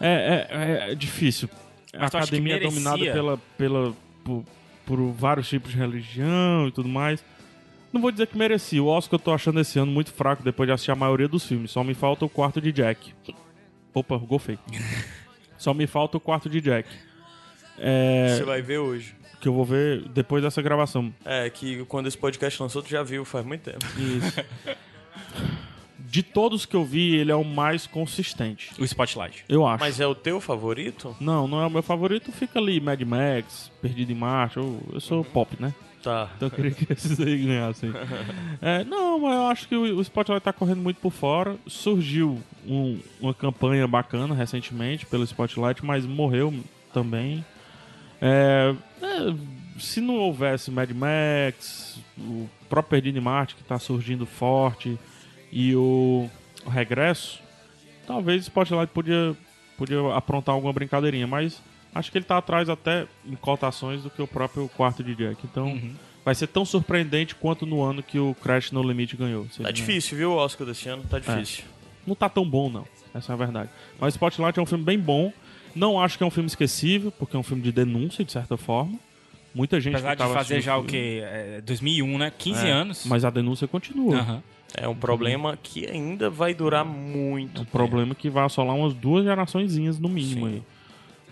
É, é, é- é difícil. A acha que academia é dominada pela, pela, por, por vários tipos de religião e tudo mais. Não vou dizer que merecia. O Oscar eu tô achando esse ano muito fraco depois de assistir a maioria dos filmes. Só me falta o quarto de Jack. Opa, golfei. Só me falta o quarto de Jack. É, Você vai ver hoje. que eu vou ver depois dessa gravação. É, que quando esse podcast lançou, tu já viu faz muito tempo. Isso. De todos que eu vi, ele é o mais consistente. O Spotlight. Eu acho. Mas é o teu favorito? Não, não é o meu favorito. Fica ali Mad Max, Perdido em Marte. Eu, eu sou pop, né? Tá. Então eu queria que esses aí ganhassem. É, não, mas eu acho que o, o Spotlight tá correndo muito por fora. Surgiu um- uma campanha bacana recentemente pelo Spotlight, mas morreu também. É, é, se não houvesse Mad Max, o próprio Perdido em Marte, que tá surgindo forte, e o, o Regresso, talvez o Spotlight podia, podia aprontar alguma brincadeirinha, mas acho que ele tá atrás até em cotações do que o próprio quarto de Jack. Então vai ser tão surpreendente quanto no ano que o Crash No Limite ganhou. Tá difícil, viu, o Oscar desse ano? Tá difícil. não tá tão bom, não. Essa é a verdade. Mas Spotlight é um filme bem bom. Não acho que é um filme esquecível, porque é um filme de denúncia, de certa forma. Muita gente Apesar de fazer já o que? É, 2001, né? 15 É, anos. Mas a denúncia continua. Aham. É um problema que ainda vai durar muito. Um tempo. problema que vai assolar umas duas geraçõezinhas no mínimo Sim. aí.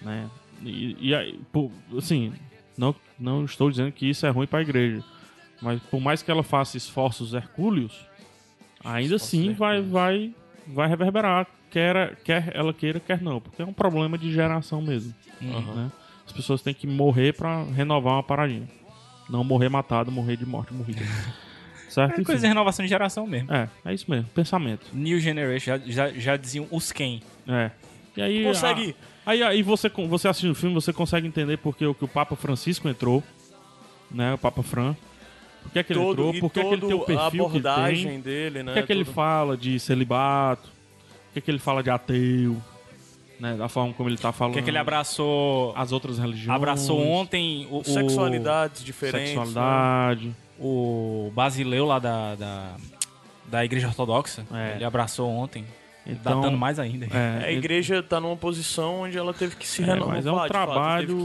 Né? E, e aí, pô, assim, não, não estou dizendo que isso é ruim para a igreja. Mas por mais que ela faça esforços hercúleos, ainda assim vai, vai, vai reverberar. Quer, quer ela queira, quer não. Porque é um problema de geração mesmo. né? As pessoas têm que morrer para renovar uma paradinha. Não morrer matado, morrer de morte morrida. certo? É coisa de renovação de geração mesmo. É, é isso mesmo. Pensamento. New Generation, já, já, já diziam os quem. É. E aí, Consegue- a- aí, aí você, con- você assistindo o filme, você consegue entender porque o que o Papa Francisco entrou, né? O Papa Fran. Por que, é que ele Todo, entrou? Por que, é que ele tem o todo a perfil que ele abordagem tem? dele, né? O que é que ele fala de celibato? O que é que ele fala de ateu? Né? Da forma como ele tá falando. Que é que ele abraçou? As outras religiões. Abraçou ontem o, o- Sexualidades diferentes. né? Sexualidade. o Basileu lá da, da, da Igreja Ortodoxa. É. Ele abraçou ontem. Então, datando mais ainda. É, A igreja tá numa posição onde ela teve que se É, renovar. mas é um trabalho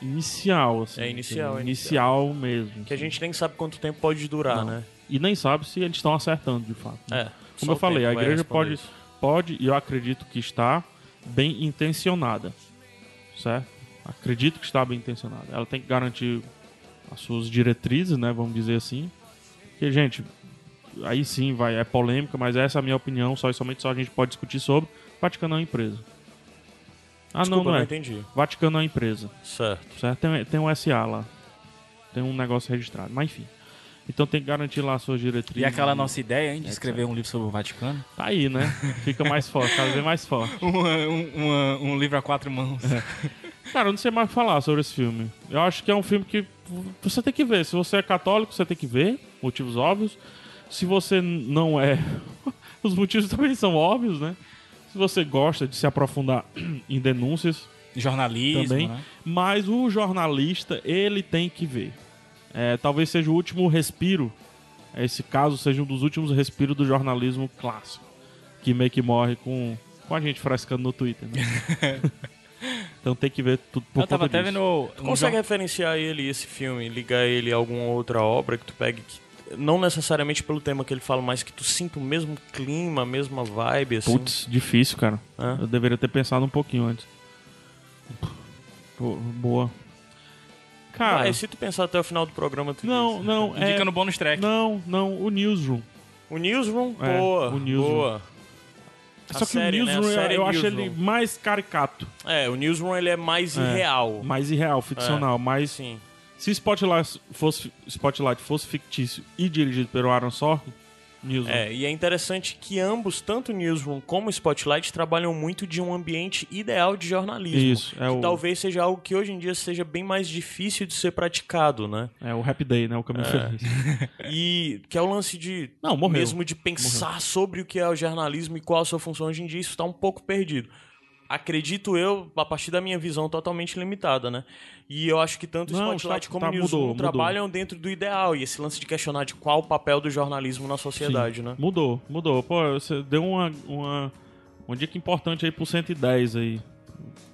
que- inicial, assim. É inicial, é Inicial mesmo. Que a gente nem sabe quanto tempo pode durar, Não. né? E nem sabe se eles estão acertando, de fato. né? É. Como eu falei, a igreja pode, isso. pode, e eu acredito que está bem intencionada, certo? Acredito que está bem intencionada. Ela tem que garantir as suas diretrizes, né, vamos dizer assim. Que, gente, aí sim vai, é polêmica, mas essa é a minha opinião, só e somente só a gente pode discutir sobre. Vaticano é uma empresa. Ah, Desculpa, não, não é. entendi. Vaticano é uma empresa. Certo. Certo? Tem, tem um SA lá. Tem um negócio registrado. Mas enfim. Então tem que garantir lá as suas diretrizes. E aquela nossa ideia, hein, de É, escrever um livro sobre o Vaticano? Tá aí, né? Fica mais forte, cada vez mais forte. um, uma- um livro a quatro mãos. Cara, eu não sei mais falar sobre esse filme. Eu acho que é um filme que você tem que ver. Se você é católico, você tem que ver. Motivos óbvios. Se você não é. Os motivos também são óbvios, né? Se você gosta de se aprofundar em denúncias, Jornalismo, também. né? Mas o jornalista, ele tem que ver. É, talvez seja o último respiro. Esse caso seja um dos últimos respiros do jornalismo clássico. Que meio que morre com, com a gente frescando no Twitter. Né? então tem que ver tudo por Eu tava conta até disso. vendo... Tu consegue referenciar ele, esse filme, ligar ele a alguma outra obra que tu pegue que não necessariamente pelo tema que ele fala, mas que tu sinta o mesmo clima, a mesma vibe, assim. Putz, difícil, cara. Hã? Eu deveria ter pensado um pouquinho antes. Pô, boa. Cara, Ah, se tu pensar até o final do programa, tu não, diz. não, é... Indica no bônus track. Não, não, o Newsroom. O Newsroom, É, boa, o Newsroom. boa. A Só que série, o né? A Newsroom, série eu acho Newsroom. ele mais caricato. É, o Newsroom ele é mais É. irreal. mais irreal, ficcional, mas Sim. se Spotlight fosse, Spotlight fosse fictício e dirigido pelo Aaron Sorkin, Newsroom. É, e é interessante que ambos, tanto o Newsroom como o Spotlight, trabalham muito de um ambiente ideal de jornalismo. Isso, é que o, talvez seja algo que hoje em dia seja bem mais difícil de ser praticado, né? é o Happy Day, né? O caminho feliz. E que é o lance de Não, morreu. mesmo de pensar sobre o que é o jornalismo e qual a sua função hoje em dia, isso está um pouco perdido. Acredito eu, a partir da minha visão totalmente limitada, né? E eu acho que tanto o Spotlight tá- como tá, o Newsroom mudou, mudou. trabalham dentro do ideal. E esse lance de questionar de qual o papel do jornalismo na sociedade, Sim. né? Mudou, mudou. Pô, você deu uma, uma, uma dica importante aí pro 110 aí.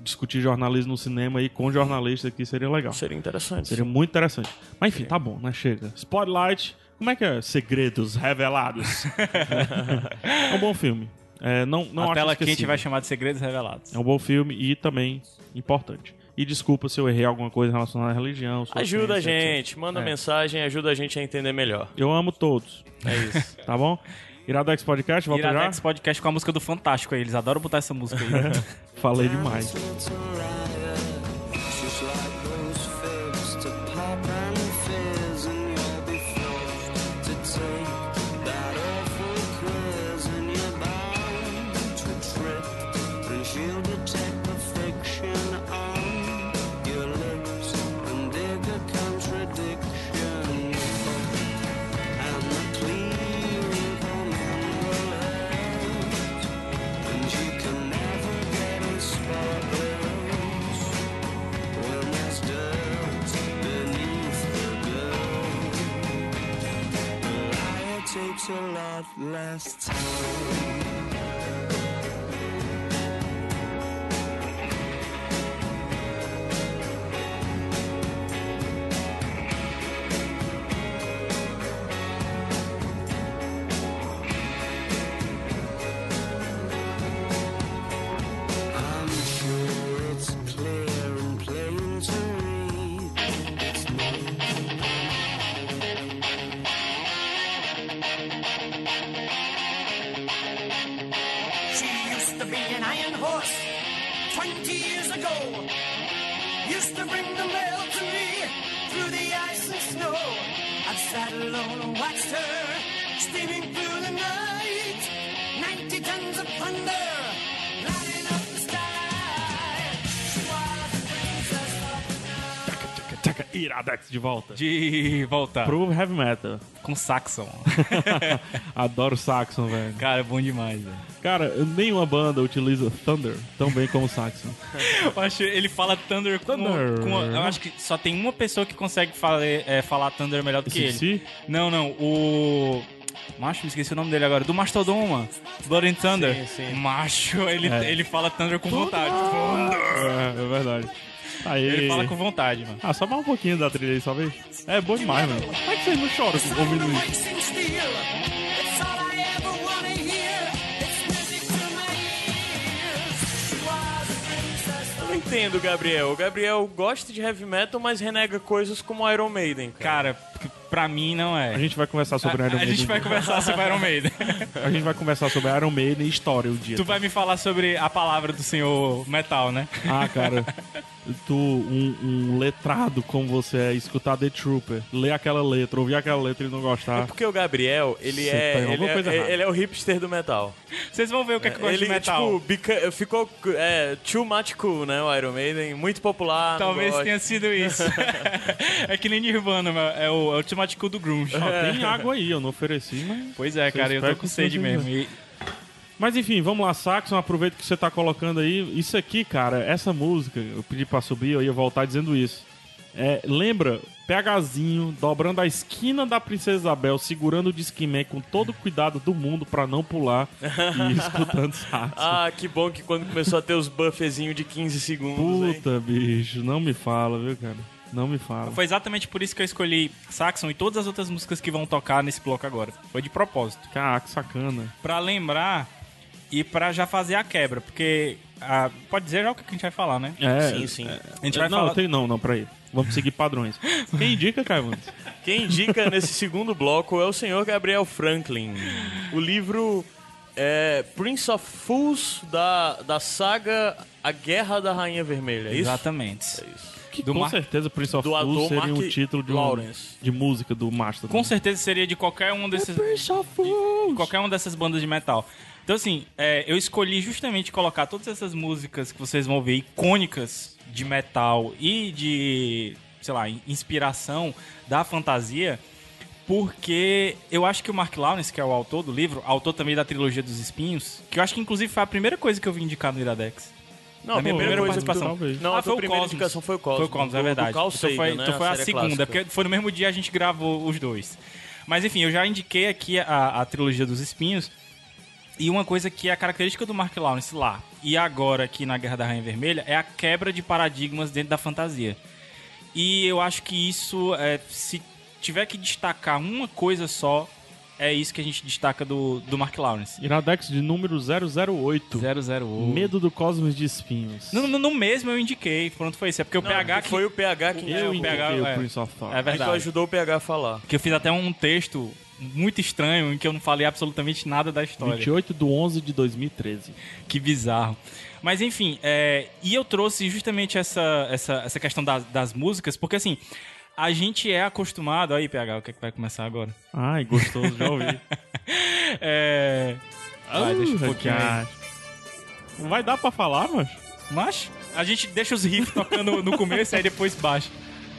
Discutir jornalismo no cinema aí com jornalista aqui seria legal. Seria interessante. Seria muito interessante. Mas enfim, tá bom, né? Chega. Spotlight, como é que é? Segredos revelados. é um bom filme. É, não, não a acho tela quente esquecível. vai chamar de Segredos Revelados. É um bom filme e também importante. E desculpa se eu errei alguma coisa relacionada à religião. Ajuda a ciência, etc. gente, manda É. mensagem, ajuda a gente a entender melhor. Eu amo todos, É isso. tá bom? Iradex Podcast, volta Iradex Podcast com a música do Fantástico aí. Eles adoram botar essa música aí. já? Falei demais. last time. Sat alone and watched her steaming through the night. 90 tons of thunder Iradex de volta. De volta. Pro heavy metal. Com Saxon. Adoro Saxon, velho. Cara, é bom demais, velho. Cara, nenhuma banda utiliza Thunder tão bem como Saxon. Eu acho ele fala Thunder com, Thunder. com- Eu acho que só tem uma pessoa que consegue fala- é, falar Thunder melhor do que ele. CC? Não, não. O. Macho, me esqueci o nome dele agora. Do Mastodon, Blood and Thunder. Sim, sim. Macho, ele, É. ele fala Thunder com vontade. Thunder. É, é verdade. Aí. Ele fala com vontade, mano. Ah, só mais um pouquinho da trilha aí, só vez. É bom demais, mano. Como é que vocês não choram sound ouvindo isso? entendo o Gabriel. O Gabriel gosta de heavy metal, mas renega coisas como Iron Maiden, cara. Cara, pra mim não é. A gente vai conversar sobre A- Iron a Maiden. gente vai conversar sobre Iron Maiden. A gente vai conversar sobre Iron Maiden e história o dia. tu vai me falar sobre a palavra do senhor metal, né? Ah, cara. Tu, um, um letrado como você é, escutar The Trooper, ler aquela letra, ouvir aquela letra e não É gostar. porque o Gabriel, ele Você é, ele alguma é, ele é o hipster do metal. Vocês vão ver o que é que eu gosto ele, de metal. tipo, ficou é, too much cool, né, o Iron Maiden. Muito popular. Talvez tenha sido isso. é que nem Nirvana. É o, é o do grunge. Ó, tem água aí, eu não ofereci, mas. Pois é, cara, eu tô com sede mesmo. E Mas enfim, vamos lá, Saxon, aproveita que você tá colocando aí. Isso aqui, cara, essa música, eu pedi pra subir, eu ia voltar dizendo isso. É, lembra, PHzinho, dobrando a esquina da Princesa Isabel, segurando o Discman com todo o cuidado do mundo pra não pular e escutando Saxon. Ah, que bom que quando começou a ter os buffezinhos de 15 segundos, hein? Puta, bicho, não me fala, viu, cara? Não me fala. foi exatamente por isso que eu escolhi Saxon e todas as outras músicas que vão tocar nesse bloco agora. Foi de propósito. Caraca, que sacana. Pra lembrar e pra já fazer a quebra. Porque ah, pode dizer já o que a gente vai falar, né? É, Sim, sim. A gente vai não, falar... tem, não, não, peraí. Vamos seguir padrões. Quem indica, Caio? Quem indica nesse segundo bloco é o senhor Gabriel Franklin. O livro é Prince of Fools da, da saga A Guerra da Rainha Vermelha, é isso? Exatamente. É isso. Que Do com Mar- certeza Prince of ator seria um Mark título de, um, de música do Mastodon. Com certeza seria de qualquer um desses. Prince of Fools. qualquer uma dessas bandas de metal. Então, assim, é, eu escolhi justamente colocar todas essas músicas que vocês vão ver icônicas de metal e de, sei lá, inspiração da fantasia, porque eu acho que o Mark Lawrence, que é o autor do livro, autor também da trilogia dos espinhos, que eu acho que inclusive foi a primeira coisa que eu vim indicar no Iradex. Não, Na minha pô, primeira participação. Não, Ah, a foi primeira Cosmos. indicação foi o Cosmos. Foi o Cosmos, do- é do verdade. Carl então foi, Sagan, então né, foi a, série segunda, clássica. porque foi no mesmo dia a gente gravou os dois. Mas enfim, eu já indiquei aqui a, a trilogia dos espinhos. E uma coisa que é a característica do Mark Lawrence lá e agora aqui na Guerra da Rainha Vermelha é a quebra de paradigmas dentro da fantasia. E eu acho que isso, é, se tiver que destacar uma coisa só, é isso que a gente destaca do, do Mark Lawrence. Iradex de número 008. 008. Medo do Cosmos de Espinhos. No, no, no mesmo eu indiquei, pronto, foi isso. É porque o PH que... Foi o PH que eu o indiquei PH, o é. Prince of Thought. É que verdade. ajudou o PH a falar. Que eu fiz até um texto muito estranho em que eu não falei absolutamente nada da história. 28 de 11 de 2013. Que bizarro. Mas enfim, é, e eu trouxe justamente essa, essa, essa questão das, das músicas, porque assim, a gente é acostumado. Aí, PH, o que, é que vai começar agora? Ai, gostoso, já ouvi. É. Vai, deixa um Ah, pouquinho aí. Não vai dar pra falar, mas. Mas a gente deixa os riffs tocando no começo e aí depois baixa.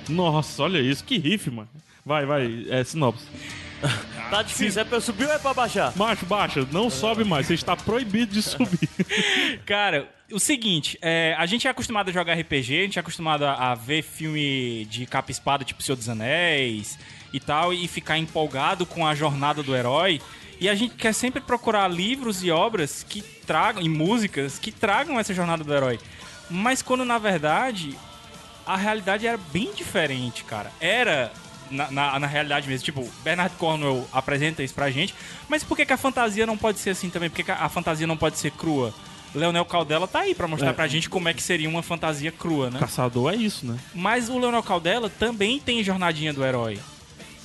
Nossa, olha isso, que riff, mano. Vai, vai, é sinopse. Tá difícil, é pra subir ou é pra baixar? Macho, baixa, não sobe mais, você está proibido de subir. Cara, o seguinte, é, a gente é acostumado a jogar RPG, a gente é acostumado a, a ver filme de capa espada, tipo Senhor dos Anéis e tal, e ficar empolgado com a jornada do herói. E a gente quer sempre procurar livros e obras que tragam, e músicas que tragam essa jornada do herói. Mas quando na verdade a realidade era bem diferente, cara. Era na, na, na realidade mesmo. Tipo, Bernard Cornwell apresenta isso pra gente. Mas por que, que a fantasia não pode ser assim também? Por que, que a fantasia não pode ser crua? Leonel Caldela tá aí pra mostrar É. pra gente como é que seria uma fantasia crua, né? Caçador é isso, né? Mas o Leonel Caldela também tem jornadinha do herói.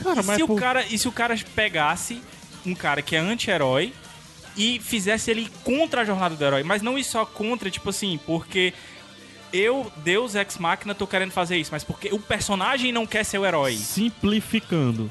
Cara, e, mas se o por- cara, e se o cara pegasse um cara que é anti-herói e fizesse ele contra a jornada do herói? Mas não ir só contra, tipo assim, porque eu, Deus Ex Machina, tô querendo fazer isso, mas porque o personagem não quer ser o herói. simplificando.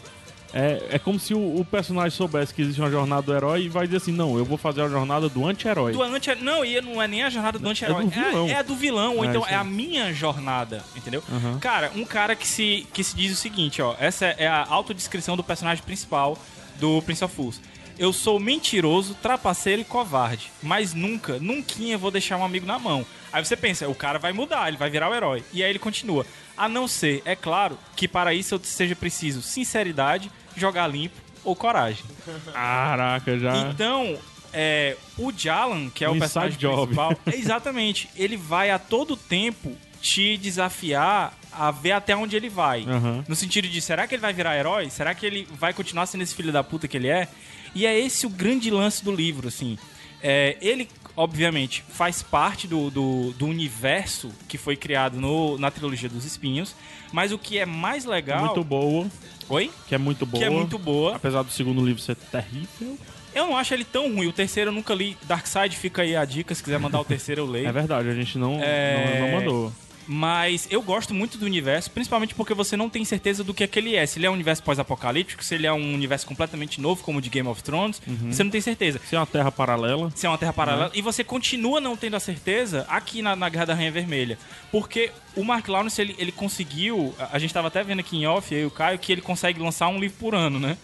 É, é como se o, o personagem soubesse que existe uma jornada do herói e vai dizer assim: não, eu vou fazer a jornada do anti-herói. Do anti não, e não é nem a jornada do anti-herói. do vilão. É, é a do vilão, ou É, então isso é a minha jornada, entendeu? Aham. Cara, um cara que se, que se diz o seguinte, ó. Essa é a autodescrição do personagem principal do Prince of Fools. Eu sou mentiroso, trapaceiro e covarde, mas nunca, nunca vou deixar um amigo na mão. Aí você pensa, o cara vai mudar, ele vai virar o herói. E aí ele continua. A não ser, é claro, que para isso seja preciso sinceridade, jogar limpo ou coragem. Caraca, já. Então, é, o Jalan, que é o personagem principal, exatamente, ele vai a todo tempo te desafiar a ver até onde ele vai. Aham. No sentido de, será que ele vai virar herói? Será que ele vai continuar sendo esse filho da puta que ele é? E é esse o grande lance do livro, assim. É, ele, obviamente, faz parte do, do, do universo que foi criado no, na trilogia dos espinhos, mas o que é mais legal... Muito boa. Oi? Que é muito boa. Que é muito boa. Apesar do segundo livro ser terrível. Eu não acho ele tão ruim. O terceiro eu nunca li. Darkseid fica aí a dica. Se quiser mandar o terceiro, eu leio. É verdade, a gente não, É. não, não mandou. Mas eu gosto muito do universo, principalmente porque você não tem certeza do que aquele é. Se ele é um universo pós-apocalíptico, se ele é um universo completamente novo, como o de Game of Thrones, você não tem certeza. Se é uma terra paralela. Se é uma terra paralela. E você continua não tendo a certeza aqui na, na Guerra da Rainha Vermelha. Porque o Mark Lawrence, ele, ele conseguiu. A gente tava até vendo aqui em off, eu e o Caio, que ele consegue lançar um livro por ano, né?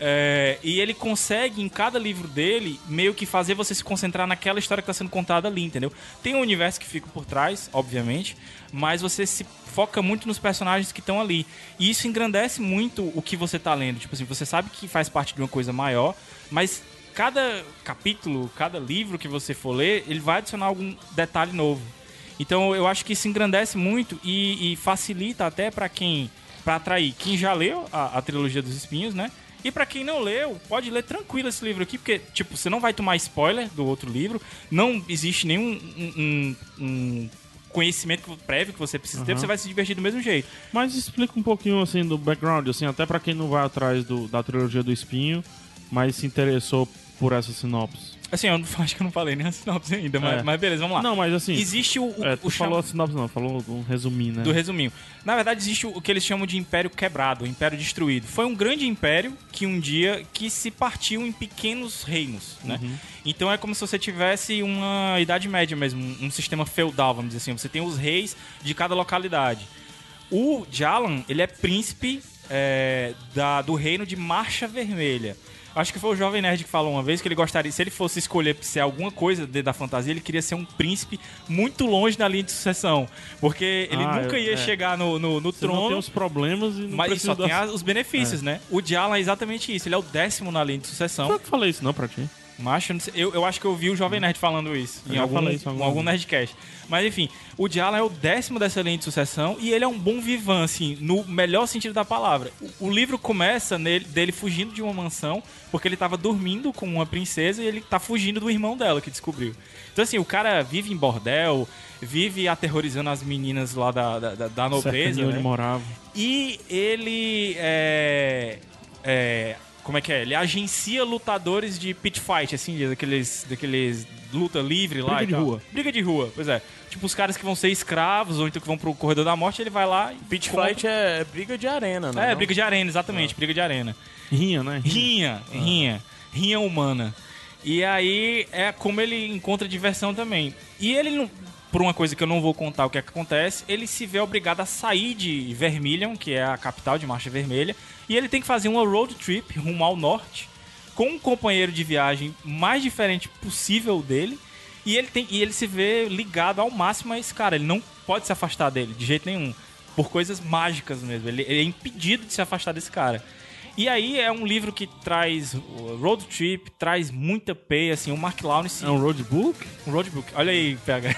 É, e ele consegue, em cada livro dele, meio que fazer você se concentrar naquela história que está sendo contada ali, entendeu? Tem um universo que fica por trás, obviamente, mas você se foca muito nos personagens que estão ali. E isso engrandece muito o que você tá lendo. Tipo assim, você sabe que faz parte de uma coisa maior, mas cada capítulo, cada livro que você for ler, ele vai adicionar algum detalhe novo. Então eu acho que isso engrandece muito e, e facilita até pra quem. Pra atrair quem já leu a, a trilogia dos espinhos, né? E pra quem não leu, pode ler tranquilo esse livro aqui, porque, tipo, você não vai tomar spoiler do outro livro, não existe nenhum um, um- um conhecimento prévio que você precisa ter, Aham. você vai se divertir do mesmo jeito. Mas explica um pouquinho assim do background, assim, até pra quem não vai atrás do- da trilogia do espinho, mas se interessou por essa sinopse. Assim, eu não- acho que eu não falei nem a sinopse ainda, mas, É. mas beleza, vamos lá. Não, mas assim. Existe o, o, é, o tu cham- falou a sinopse não, falou um resuminho, né? do resuminho. Na verdade, existe o o que eles chamam de Império Quebrado, Império Destruído. Foi um grande império que um dia que se partiu em pequenos reinos, né? Então é como se você tivesse uma Idade Média mesmo, um, um sistema feudal, vamos dizer assim. Você tem os reis de cada localidade. O Jalan, ele é príncipe é, da, do reino de Marcha Vermelha. Acho que foi o Jovem Nerd que falou uma vez que ele gostaria, se ele fosse escolher ser alguma coisa dentro da fantasia, ele queria ser um príncipe muito longe da linha de sucessão. Porque ele Ah, nunca eu- ia é. chegar no, no, no Você não trono. tem os problemas e não Mas só tem das- as- os benefícios, né? O Jalan é exatamente isso. Ele é o décimo na linha de sucessão. Foi eu que falei isso não pra ti. Macho, eu eu, acho que eu vi o Jovem Nerd falando isso. Eu em algum, falei isso em algum. Nerdcast. Mas enfim, o Diala é o décimo dessa linha de sucessão e ele é um bom vivan, assim, no melhor sentido da palavra. O, o livro começa nele, dele fugindo de uma mansão, porque ele tava dormindo com uma princesa e ele tá fugindo do irmão dela que descobriu. Então, assim, o cara vive em bordel, vive aterrorizando as meninas lá da, da, da- nobreza. Né? onde morava. E ele é, é, Como é que é? Ele agencia lutadores de pit fight, assim, daqueles, daqueles luta livre lá. Briga e de tal. rua. Briga de rua, pois é. Tipo, os caras que vão ser escravos ou então que vão pro corredor da morte, ele vai lá e. Pit compra- fight é, briga de arena, né? É, não? briga de arena, exatamente, briga de arena. Rinha, né? Rinha, rinha. Rinha humana. E aí é como ele encontra diversão também. E ele não. Por uma coisa que eu não vou contar o que é que acontece, ele se vê obrigado a sair de Vermilion, que é a capital de Marcha Vermelha, e ele tem que fazer uma road trip rumo ao norte, com um companheiro de viagem mais diferente possível dele, e ele, tem, e ele se vê ligado ao máximo a esse cara. Ele não pode se afastar dele, de jeito nenhum. Por coisas mágicas mesmo. Ele, ele é impedido de se afastar desse cara. E aí é um livro que traz road trip, traz muita peia, assim, o Mark Lawrence, É um roadbook? um roadbook. Olha aí, PH.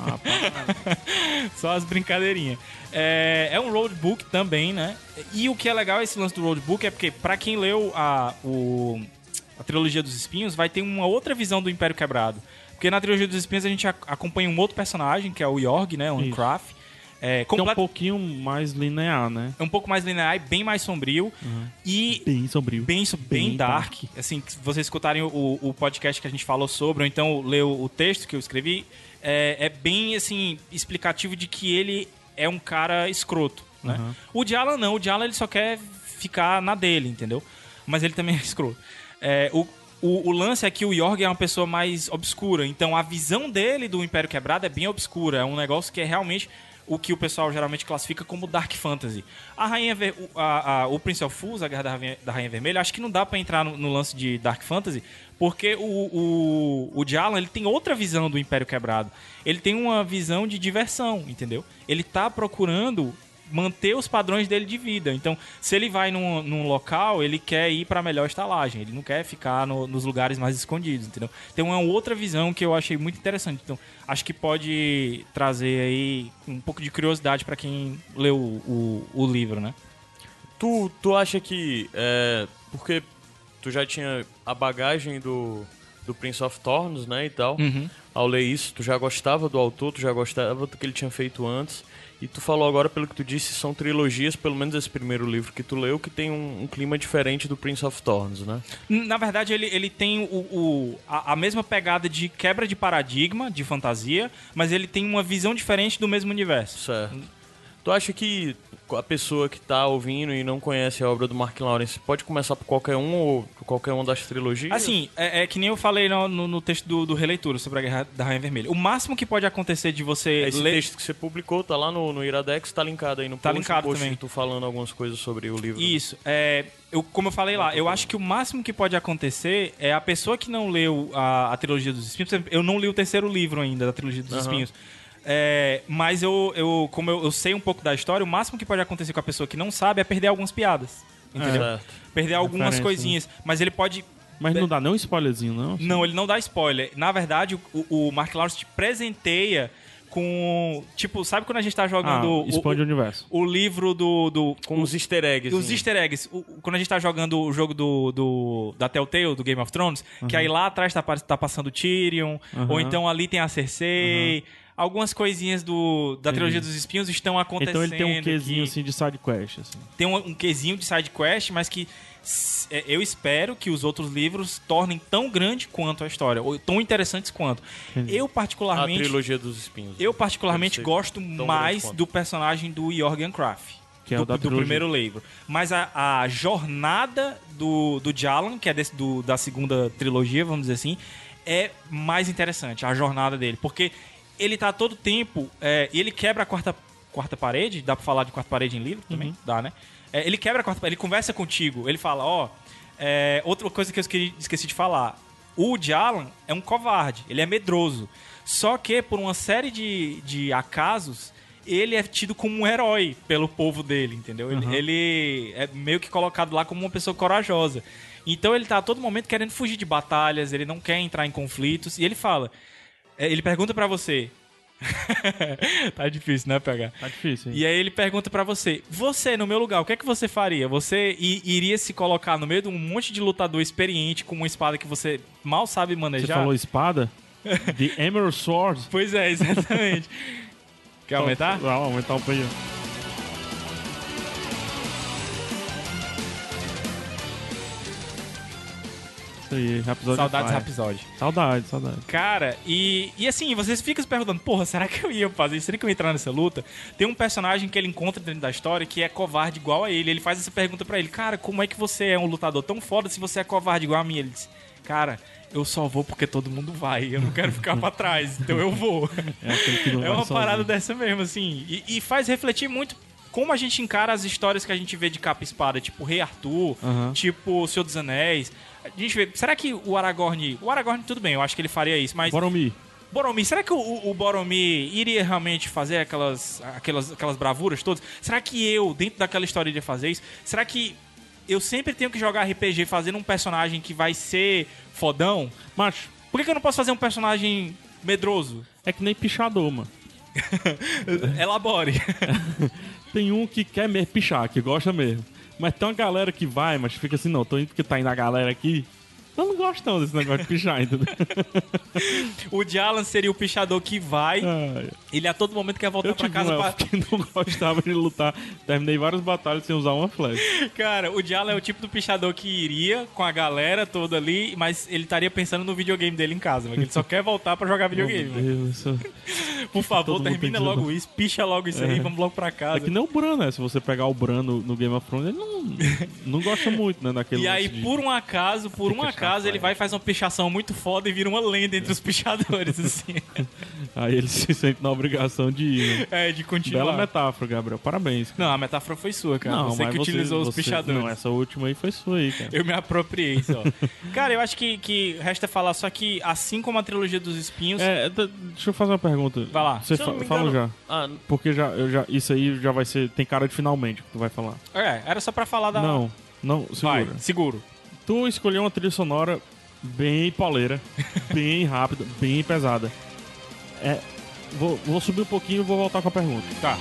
Ah. Só as brincadeirinhas. É, é um roadbook também, né? E o que é legal esse lance do roadbook é porque, pra quem leu a, o, a trilogia dos espinhos, vai ter uma outra visão do Império Quebrado. Porque na trilogia dos espinhos a gente ac- acompanha um outro personagem, que é o Yorg, né? O Isso. Uncraft. É, Que é um complet- pouquinho mais linear, né? é um pouco mais linear e bem mais sombrio. E Bem sombrio. bem, bem, Bem dark. Assim, se vocês escutarem o, o podcast que a gente falou sobre, ou então ler o, o texto que eu escrevi, é, é bem, assim, explicativo de que ele é um cara escroto, né? Uhum. O Diala não. O Diala, ele só quer ficar na dele, entendeu? Mas ele também é escroto. É, o, o, o lance é que o Yorg é uma pessoa mais obscura. Então, a visão dele do Império Quebrado é bem obscura. É um negócio que é realmente o que o pessoal geralmente classifica como Dark Fantasy. A Rainha Ver- o, a- a- o Prince of Fools, a Guerra da Rainha, da Rainha Vermelha, acho que não dá pra entrar no, no lance de Dark Fantasy, porque o, o, o Jalan, ele tem outra visão do Império Quebrado. Ele tem uma visão de diversão, entendeu? Ele tá procurando manter os padrões dele de vida. Então, se ele vai num, num local, ele quer ir pra melhor estalagem. Ele não quer ficar no- nos lugares mais escondidos, entendeu? Tem uma outra visão que eu achei muito interessante. Então, acho que pode trazer aí um pouco de curiosidade pra quem leu o, o, o livro, né? Tu, tu acha que. É, porque tu já tinha a bagagem do, do Prince of Thorns, né? E tal. Uhum. Ao ler isso, tu já gostava do autor, tu já gostava do que ele tinha feito antes. E tu falou agora, pelo que tu disse, são trilogias, pelo menos esse primeiro livro que tu leu, que tem um, um clima diferente do Prince of Thorns, né? Na verdade, ele, ele tem o, o- a, a mesma pegada de quebra de paradigma, de fantasia, mas ele tem uma visão diferente do mesmo universo. Certo. Tu acha que a pessoa que tá ouvindo e não conhece a obra do Mark Lawrence pode começar por qualquer um ou por qualquer uma das trilogias? Assim, é, é que nem eu falei no, no- no texto do, do Releitura sobre a Guerra da Rainha Vermelha. O máximo que pode acontecer de você Esse ler... texto que você publicou tá lá no, no Iradex, tá linkado aí no Tá post, linkado post também. tu falando algumas coisas sobre o livro. Isso. É, eu, como eu falei lá, eu acho que o máximo que pode acontecer é a pessoa que não leu a, a trilogia dos espinhos. Eu não li o terceiro livro ainda da trilogia dos Aham. espinhos. É, mas eu, eu como eu, eu sei um pouco da história, o máximo que pode acontecer com a pessoa que não sabe é perder algumas piadas. Entendeu? Certo. Perder algumas Referência, coisinhas. Mas ele pode. Mas não dá nem um spoilerzinho, não? Não, ele não dá spoiler. Na verdade, o, o Mark Lawrence te presenteia com. Tipo, sabe quando a gente tá Ah, jogando. o- expande o, o, universo. o livro do. do Com os easter eggs. os easter eggs. O- quando a gente tá jogando o jogo do, do da Telltale, do Game of Thrones, que aí lá atrás tá, tá passando Tyrion, Uhum. ou então ali tem a Cersei. Algumas coisinhas do, da Entendi. trilogia dos espinhos estão acontecendo. Então ele tem um quesinho que- assim de side quest, assim. tem um, um quesinho de side quest, mas que é, eu espero que os outros livros tornem tão grande quanto a história, ou tão interessantes quanto. Entendi. Eu A particularmente, trilogia dos espinhos. eu particularmente gosto mais do personagem do Jorgen Kraft. Que é do, o da do trilogia. primeiro livro. Mas a, a jornada do, do Jalan, que é desse- do- da segunda trilogia, vamos dizer assim, é mais interessante, a jornada dele. Porque ele tá todo tempo. é, e ele quebra a quarta, quarta parede, dá pra falar de quarta parede em livro também? Dá, né? É, ele quebra a quarta parede, ele conversa contigo, ele fala, ó. é, outra coisa que eu esqueci, esqueci de falar. O Jalan é um covarde, ele é medroso. Só que, por uma série de, de acasos, ele é tido como um herói pelo povo dele, entendeu? Ele- Uhum. Ele é meio que colocado lá como uma pessoa corajosa. Então ele tá a todo momento querendo fugir de batalhas, ele não quer entrar em conflitos. E ele fala, ele pergunta pra você. tá difícil, né, pegar? Tá difícil. hein? E aí ele pergunta pra você: Você, no meu lugar, o que é que você faria? Você iria se colocar no meio de um monte de lutador experiente com uma espada que você mal sabe Você manejar? falou espada? The Emerald Sword. Pois é, exatamente. Quer aumentar? Vai aumentar um pouquinho. Isso aí, episódio Saudades Fire. episódio. Saudade, saudade. Cara, e, e assim, vocês ficam se perguntando, porra, será que eu ia fazer isso? Será que eu ia entrar nessa luta? Tem um personagem que ele encontra dentro da história que é covarde igual a ele. Ele faz essa pergunta pra ele, cara, como é que você é um lutador tão foda se você é covarde igual a mim? Ele diz, cara, eu só vou porque todo mundo vai, eu não quero ficar pra trás, então eu vou. É É uma sozinho. parada dessa mesmo, assim. E, e faz refletir muito como a gente encara as histórias que a gente vê de capa e espada, tipo Rei Arthur, Aham. tipo O Senhor dos Anéis. A gente vê, será que o Aragorn. O Aragorn, tudo bem, eu acho que ele faria isso, mas. Boromir. Boromir, será que o, o, Boromir iria realmente fazer aquelas, aquelas, aquelas bravuras todas? Será que eu, dentro daquela história, iria fazer isso? Será que eu sempre tenho que jogar RPG fazendo um personagem que vai ser fodão? Macho, Por que, que eu não posso fazer um personagem medroso? é que nem pichador, mano. Elabore. Tem um que quer mesmo pichar, que gosta mesmo. Mas tem uma galera que vai, mas fica assim, não, tô indo porque tá indo a galera aqui. Eu não gosto não desse negócio de pichar, entendeu? O Jalan seria o pichador que vai, Ah, ele a todo momento quer voltar eu pra tive casa um pra... que não gostava de lutar. Terminei várias batalhas sem usar uma flecha. Cara, o Jalan é o tipo do pichador que iria com a galera toda ali, mas ele estaria pensando no videogame dele em casa, mas ele só quer voltar pra jogar videogame. Meu mano. Deus, isso- Por favor, Todo termina logo isso, picha logo isso aí, É. vamos logo pra casa. É que nem o Bran, né? Se você pegar o Bran no, no Game of Thrones, ele não, não gosta muito, né? Daquele E aí, de- por um acaso, por um Fica ele vai e faz uma pichação muito foda e vira uma lenda entre os pichadores, assim. Aí ele se sente na obrigação de ir. Né? É, de continuar. Bela metáfora, Gabriel. Parabéns. cara. Não, a metáfora foi sua, cara. você mas que utilizou os você- pichadores. Não, essa última aí foi sua aí, cara. Eu me apropriei só. Cara, eu acho que, que resta falar só que, assim como a trilogia dos espinhos. É, deixa eu fazer uma pergunta. Vai lá. Você não fa fala já. Ah, Porque já, eu já, isso aí já vai ser. Tem cara de finalmente que tu vai falar. É, era só pra falar da. Não, não, Vai, segura. seguro. Tu escolheu uma trilha sonora bem pauleira, bem rápida, bem pesada. É. Vou, vou subir um pouquinho e vou voltar com a pergunta. Tá.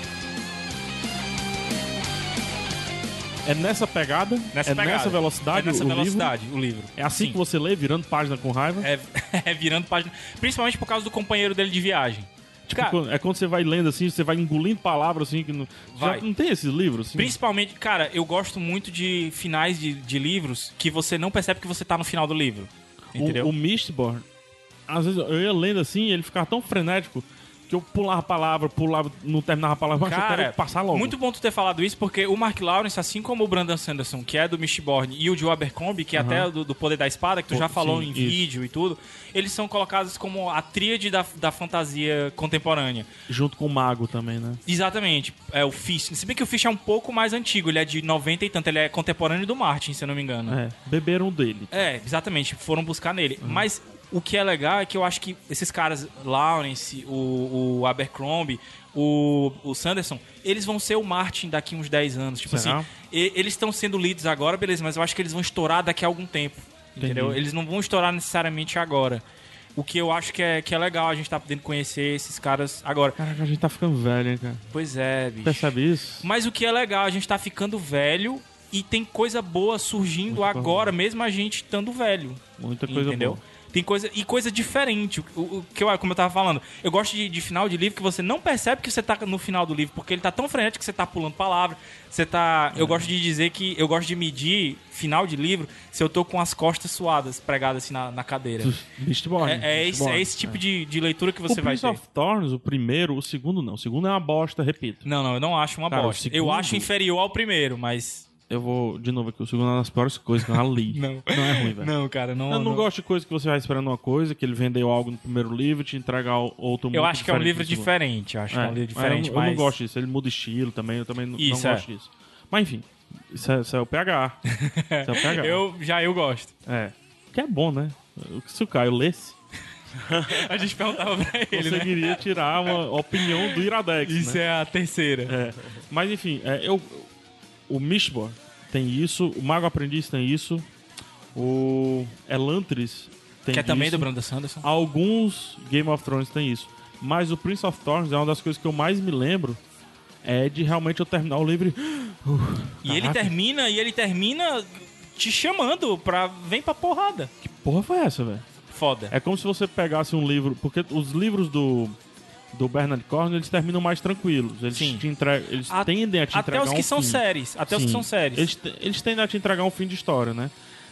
É nessa pegada? Nessa é pegada. nessa velocidade? É nessa o livro? velocidade, o livro. É assim Sim. que você lê, virando página com raiva? É, é virando página. Principalmente por causa do companheiro dele de viagem. Tipo, Cara, é quando você vai lendo assim, você vai engolindo palavras assim que não. Vai. Já não tem esses livros assim? principalmente, cara, eu gosto muito de finais de, de livros que você não percebe que você tá no final do livro. Entendeu? O, o Mistborn, às vezes eu ia lendo assim, ele ficava tão frenético que eu pulava a palavra, pulava, não terminava a palavra, mas eu Cara, quero passar logo. muito bom tu ter falado isso, porque o Mark Lawrence, assim como o Brandon Sanderson, que é do Mistborn, e o Joe Abercrombie, que é Aham. até do, do Poder da Espada, que tu Pô, já falou sim, em isso. vídeo e tudo, eles são colocados como a tríade da, da fantasia contemporânea. Junto com o Mago também, né? Exatamente, é o Fish. Se bem que o Fish é um pouco mais antigo, ele é de 90 e tanto, ele é contemporâneo do Martin, se eu não me engano. É, beberam dele. É, exatamente, foram buscar nele. Mas o que é legal é que eu acho que esses caras, Lawrence, o, o Abercrombie, o, o Sanderson, eles vão ser o Martin daqui uns 10 anos. Tipo Será? assim, e- eles estão sendo leads agora, beleza, mas eu acho que eles vão estourar daqui a algum tempo. Entendeu? Entendi. Eles não vão estourar necessariamente agora. O que eu acho que é, que é legal a gente tá podendo conhecer esses caras agora. Caraca, a gente tá ficando velho, hein, cara. Pois é, bicho. Percebe isso? Mas o que é legal, a gente tá ficando velho e tem coisa boa surgindo Muito agora, bom. mesmo a gente estando velho. Muita coisa entendeu? boa. Tem coisa e coisa diferente. O, o- que eu, como eu tava falando, eu gosto de, de final de livro que você não percebe que você tá no final do livro, porque ele tá tão frenético que você tá pulando palavra. Você tá. É. Eu gosto de dizer que eu gosto de medir final de livro se eu tô com as costas suadas, pregadas assim na, na cadeira. Mistborn. É, é esse, é esse tipo De, de leitura que você o vai Prince ter. of Thorns, o primeiro, o segundo não. O segundo é uma bosta, repito. Não, não, eu não acho uma Cara, bosta. Eu segundo- acho inferior ao primeiro, mas. Eu vou, de novo aqui, o segundo é uma das piores coisas que eu. Não. Não é ruim, velho. Não, cara, não. Eu não, gosto de coisa que você vai esperando uma coisa, que ele vendeu algo no primeiro livro e te entrega outro Eu acho que é um livro diferente. Eu acho que é um livro mas diferente, eu, mas. eu não gosto disso. Ele muda estilo também, eu também não, não Isso, é. gosto disso. Mas enfim, isso é, isso é o PH. Isso é o PH. Eu, já eu gosto. É. Que é bom, né? Se o Caio lesse, A gente perguntava pra ele, né? conseguiria tirar uma opinião do Iradex, Isso né? é a terceira. É. Mas enfim, é, eu, o Mistborn tem isso, o Mago Aprendiz tem isso. O Elantris tem que é também disso. do Brandon Sanderson. Alguns Game of Thrones tem isso. Mas o Prince of Thorns é uma das coisas que eu mais me lembro. É de realmente eu terminar o livro e... E ele termina, e ele termina te chamando pra. Vem pra porrada. Que porra foi essa, velho? Foda. É como se você pegasse um livro... Porque os livros do... Do Bernard Cornwell, eles terminam mais tranquilos. Eles, Sim. te entregam, eles A- tendem a te Até entregar os que um são fim. séries. Até os que Sim. são séries. Eles, te- eles tendem a te entregar um fim de história, né?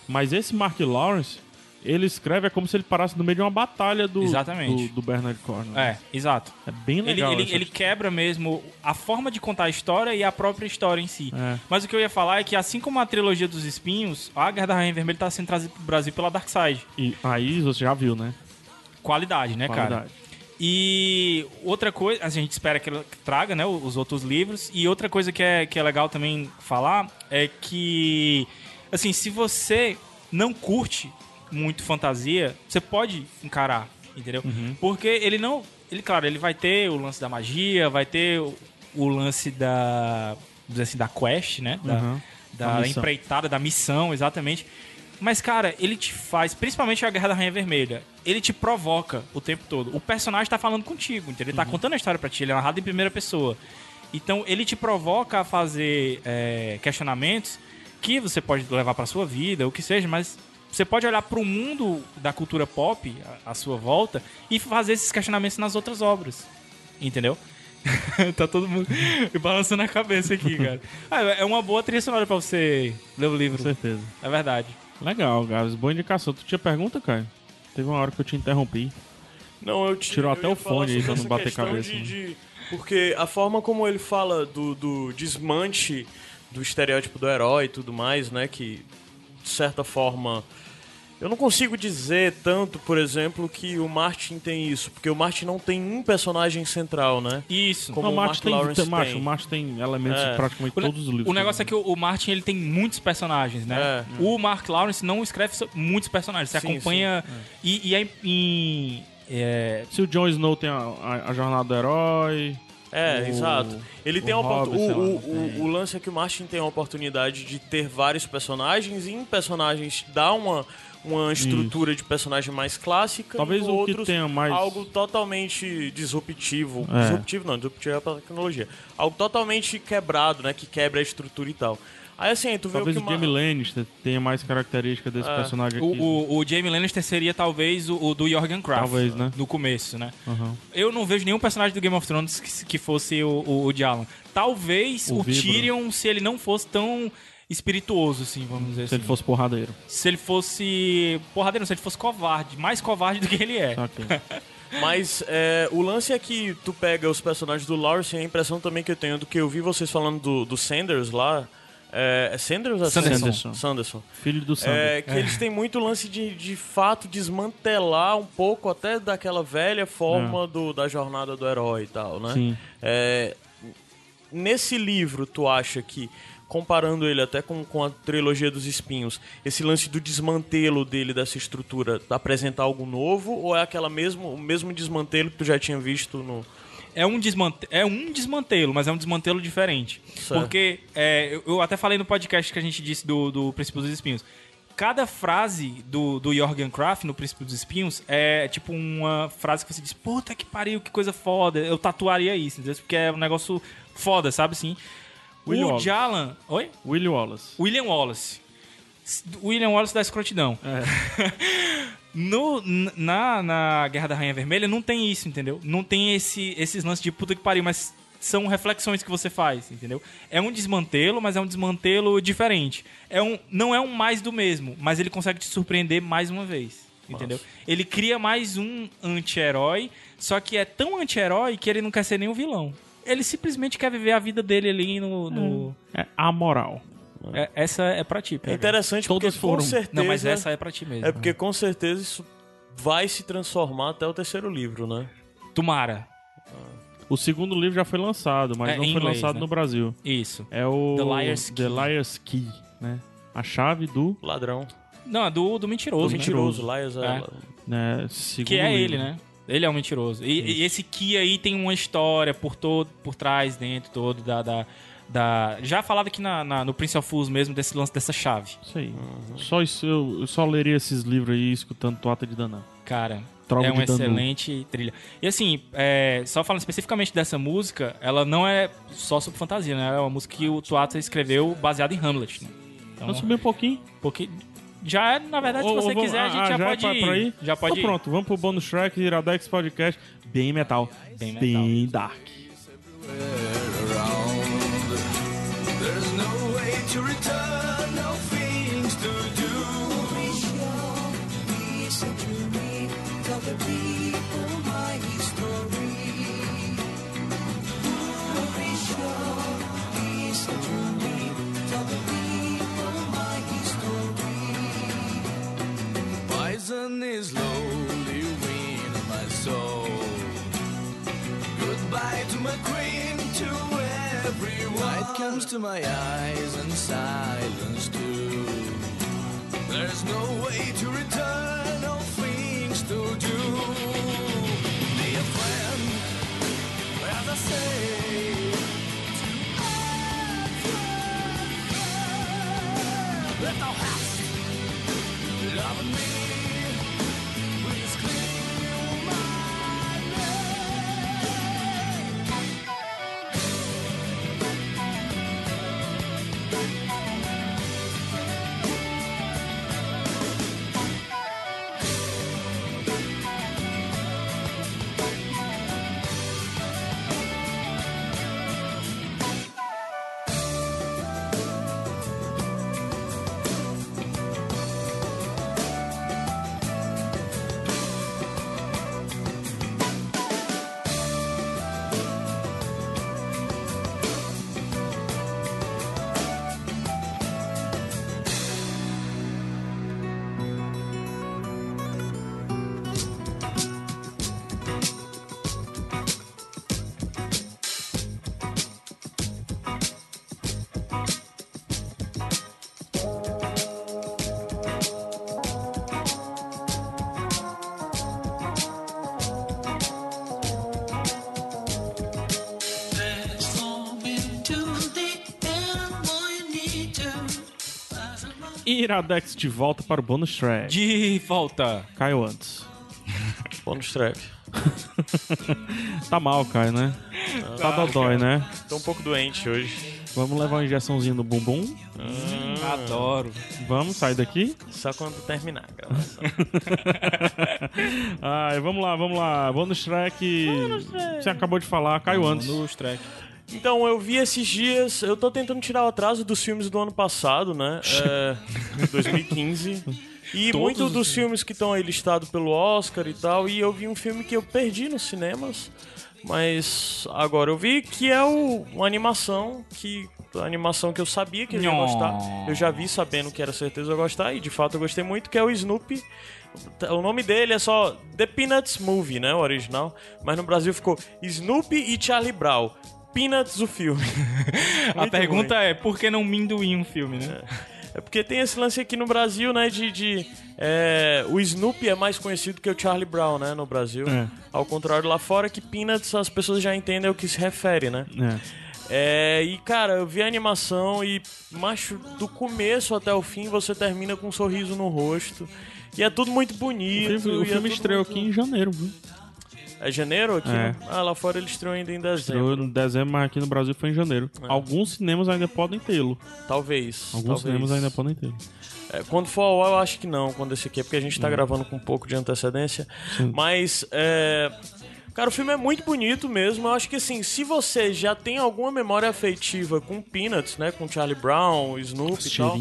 Mas esse Mark Lawrence, ele escreve é como se ele parasse no meio de uma batalha do, do, do Bernard Cornwell. É, exato. É bem Ele, legal. ele, essa- ele quebra mesmo a forma de contar a história e a própria história em si. É. Mas o que eu ia falar é que, assim como a trilogia dos espinhos, a Guerra da Rainha Vermelha está sendo trazida pro Brasil pela Darkseid. E aí você já viu, né? Qualidade, né, cara? E outra coisa, a gente espera que ele traga, né, os outros livros. E outra coisa que é, que é legal também falar é que, assim, se você não curte muito fantasia, você pode encarar, entendeu? Porque ele não. Ele, claro, ele vai ter o lance da magia, vai ter o, o lance da. vamos dizer assim, da quest, né? Da, Uhum. da empreitada, da missão, exatamente. Mas, cara, ele te faz, principalmente a Guerra da Rainha Vermelha, ele te provoca o tempo todo. O personagem tá falando contigo, entendeu? Ele tá contando a história pra ti, ele é narrado em primeira pessoa. Então, ele te provoca a fazer é, questionamentos que você pode levar pra sua vida, o que seja, mas você pode olhar pro mundo da cultura pop, à sua volta, e fazer esses questionamentos nas outras obras. Entendeu? tá todo mundo balançando a cabeça aqui, cara. Ah, é uma boa trilha sonora pra você ler o Com livro. certeza. É verdade. Legal, Gabs. Boa indicação. Tu tinha pergunta, Caio? Teve uma hora que eu te interrompi. Não, eu te, Tirou até o fone aí pra não bater cabeça, de- né? de- porque a forma como ele fala do, do desmante do estereótipo do herói e tudo mais, né? Que, de certa forma. Eu não consigo dizer tanto, por exemplo, que o Martin tem isso, porque o Martin não tem um personagem central, né? Isso. Como não, o o Martin Mark tem, Lawrence tem, o Martin tem elementos É. de praticamente O, todos os livros. o negócio é que o, o Martin ele tem muitos personagens, né? É. O Mark Lawrence não escreve muitos personagens. Você Sim, acompanha. E, e é em. é, Se o Jon Snow tem a, a- a jornada do herói. É, O- exato. Ele o tem Hobbit, o, o, tem. o, o lance é que o Martin tem a oportunidade de ter vários personagens e em personagens dá uma, uma estrutura de personagem mais clássica Talvez e o que outros tenha mais- algo totalmente disruptivo. É. Disruptivo não, disruptivo é pra tecnologia. Algo totalmente quebrado, né? Que quebra a estrutura e tal. Aí assim, tu vê Talvez o o, que Jamie Mar- Lannister tenha mais características desse É. personagem o, aqui. o, o Jamie Lannister seria talvez o, o do Jorgen Kraft. Talvez, né? No começo, né? Aham. Eu não vejo nenhum personagem do Game of Thrones que, que fosse o, o, o. Talvez O o. Tyrion, se ele não fosse tão espirituoso, assim, vamos dizer Se assim. ele fosse porradeiro. Se ele fosse. Porradeiro, não, se ele fosse covarde. Mais covarde do que ele é. Mas é, o lance é que tu pega os personagens do Lawrence e a impressão também que eu tenho do que eu vi vocês falando do, do Sanders lá. É, é Sanders ou é Sanderson. Sanderson? Sanderson. Filho do Sander. É, que eles têm muito lance de, de fato desmantelar um pouco até daquela velha forma do, da jornada do herói e tal, né? Sim. É, nesse livro, tu acha que, comparando ele até com, com a trilogia dos espinhos, esse lance do desmantelo dele dessa estrutura, apresentar algo novo, ou é aquela mesmo, o mesmo desmantelo que tu já tinha visto no. É um, desmante... é um desmantelo, mas é um desmantelo diferente. Certo. Porque é, eu- até falei no podcast que a gente disse do, do Princípio dos Espinhos. Cada frase do, do Jorgen Kraft no Princípio dos Espinhos é tipo uma frase que você diz, puta que pariu, que coisa foda. Eu tatuaria isso, entendeu? Porque é um negócio foda, sabe assim? William o Wallace. Jalan. Oi? Willie Wallace. William Wallace. William Wallace da escrotidão. no, n- na, na Guerra da Rainha Vermelha não tem isso, entendeu? Não tem esse, esses lances de puta que pariu, mas são reflexões que você faz, entendeu? É um desmantelo, mas é um desmantelo diferente. É um, não é um mais do mesmo, mas ele consegue te surpreender mais uma vez. Entendeu? Ele cria mais um anti-herói, só que é tão anti-herói que ele não quer ser nem um vilão. Ele simplesmente quer viver a vida dele ali no. no- É amoral. É, essa é pra ti, É PH. interessante Todas porque com foram. certeza. Não, mas essa é pra ti mesmo. É porque com certeza isso vai se transformar até o terceiro livro, né? Tomara. O segundo livro já foi lançado, mas É, não foi inglês, lançado né? no Brasil. Isso. É o The Liar's The Key. Liar's Key, né? A chave do, Ladrão. Não, é do, do mentiroso. Do né? mentiroso, Liars é. É. né, segundo Que é livro. ele, né? Ele é um mentiroso. E, e esse Ki aí tem uma história por todo, por trás, dentro todo da. da, da- já falado aqui na, na- no Prince of Fools mesmo desse lance dessa chave. Isso aí. Só isso, eu, eu só leria esses livros aí escutando Toata de Danã. Cara, é uma Danu. excelente trilha. E assim, é, só falando especificamente dessa música, ela não é só sobre fantasia, né? É uma música que o Tuata escreveu baseada em Hamlet, né? Então, Vamos subir um pouquinho. porque já é, na verdade, se você vamos- quiser, a gente ah, já, é pode pra- ir. Já pode Então ir. pronto, vamos pro bonus track Iradex Podcast. Bem metal. Bem metal. Bem dark. There's no way to return, no things to do. Tell the people Poison is slowly winning my soul. Goodbye to my queen, to everyone. Light comes to my eyes and silence too. There's no way to return, no things to do. Be a friend, as I say. Let thou hast love me. Iradex de volta para o bonus track. De volta. Caio antes. Bônus track. Tá mal, Caio, né? Tá dodói, né? Tô um pouco doente hoje. Vamos levar uma injeçãozinha no bumbum. Adoro. Vamos sair daqui. Só quando terminar a gravação. Ai, vamos lá, vamos lá. Bonus track. Você acabou de falar, Caio antes. Nos track. Então, eu vi esses dias. Eu tô tentando tirar o atraso dos filmes do ano passado, né? É, 2015. E muitos os dos filmes que estão aí listados pelo Oscar e tal. E eu vi um filme que eu perdi nos cinemas. Mas agora eu vi que é o, uma animação que. A animação que eu sabia que eu ia gostar. Eu já vi sabendo que era certeza eu gostar. E de fato eu gostei muito, que é o Snoopy. O nome dele é só The Peanuts Movie, né? O original. Mas no Brasil ficou Snoopy e Charlie Brown. Peanuts, o filme. A pergunta é, por que não Minduim um filme, né? É porque tem esse lance aqui no Brasil, né? De. de, é, o Snoopy é mais conhecido que o Charlie Brown, né? No Brasil. É. Ao contrário lá fora, que Peanuts as pessoas já entendem ao que se refere, né? É. É, e cara, eu vi a animação e, macho, do começo até o fim você termina com um sorriso no rosto. E é tudo muito O bonito. filme, o é filme tudo estreou muito- aqui em janeiro, viu? É janeiro aqui? É. Ah, lá fora ele estreou ainda em dezembro. Estreou em dezembro, mas aqui no Brasil foi em janeiro. Alguns cinemas ainda podem tê-lo. Talvez. Alguns talvez. cinemas ainda podem tê-lo. É, quando for ao ar, eu acho que não, quando esse aqui é porque a gente tá gravando com um pouco de antecedência. Mas, é. Cara, o filme é muito bonito mesmo. Eu acho que assim, se você já tem alguma memória afetiva com Peanuts, né? Com Charlie Brown, Snoopy e tal.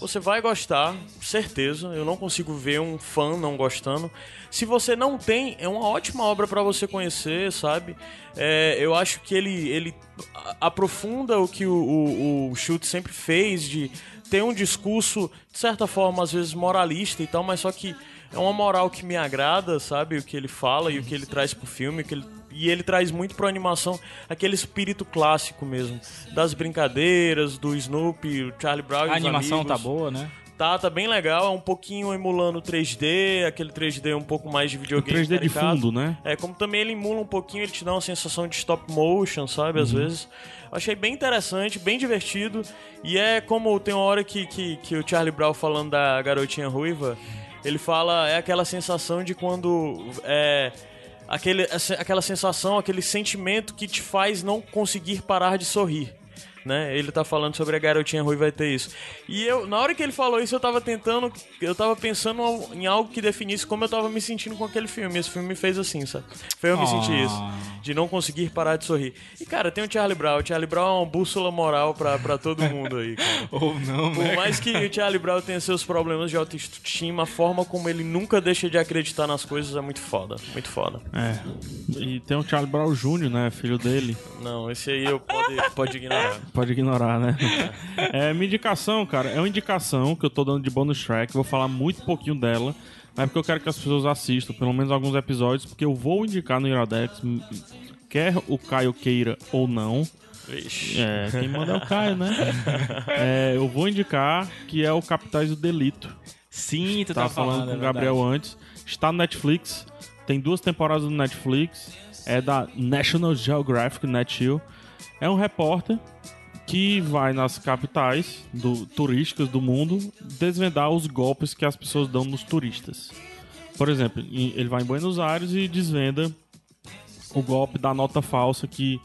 Você vai gostar, certeza. Eu não consigo ver um fã não gostando. Se você não tem, é uma ótima obra pra você conhecer, sabe? É, eu acho que ele, ele aprofunda o que o, o, o Schultz sempre fez de ter um discurso, de certa forma, às vezes moralista e tal, mas só que é uma moral que me agrada, sabe? O que ele fala e o que ele traz pro filme, o que ele e ele traz muito pra animação aquele espírito clássico mesmo. Das brincadeiras, do Snoopy, o Charlie Brown e A os animação amigos tá boa, né? Tá, tá bem legal, é um pouquinho emulando 3D, aquele 3D um pouco mais de O videogame. 3D de caricato. fundo, né? É, como também ele emula um pouquinho, ele te dá uma sensação de stop motion, sabe? Às vezes. Achei bem interessante, bem divertido. E é como tem uma hora que, que, que o Charlie Brown falando da garotinha ruiva, ele fala, é aquela sensação de quando. É, aquele, aquela sensação, aquele sentimento que te faz não conseguir parar de sorrir. Né? Ele tá falando sobre a garotinha ruiva vai ter isso. E eu, na hora que ele falou isso, eu tava tentando, eu tava pensando em algo que definisse como eu tava me sentindo com aquele filme. Esse filme me fez assim, sabe? Foi eu me Ah. sentir isso. De não conseguir parar de sorrir. E, cara, tem o Charlie Brown. O Charlie Brown é uma bússola moral pra, pra todo mundo aí, cara. Ou não, Por né? mais que o Charlie Brown tenha seus problemas de autoestima, a forma como ele nunca deixa de acreditar nas coisas é muito foda. Muito foda. É. E tem o Charlie Brown Jr., né? Filho dele. Não, esse aí eu pode, pode ignorar. Pode ignorar, né? É, minha indicação, cara, é uma indicação que eu tô dando de bonus track. Vou falar muito pouquinho dela. Mas é porque eu quero que as pessoas assistam, pelo menos alguns episódios, porque eu vou indicar no Iradex, m- quer o Caio queira ou não. Vixe. É, quem manda é o Caio, né? É, eu vou indicar que é o Capitais do Delito. Sim, tu tá falando falando, com é o Gabriel verdade. antes. Está no Netflix. Tem duas temporadas no Netflix. É da National Geographic, NetGeo. É um repórter que vai nas capitais do, turísticas do mundo desvendar os golpes que as pessoas dão nos turistas. Por exemplo, em- ele vai em Buenos Aires e desvenda o golpe da nota falsa que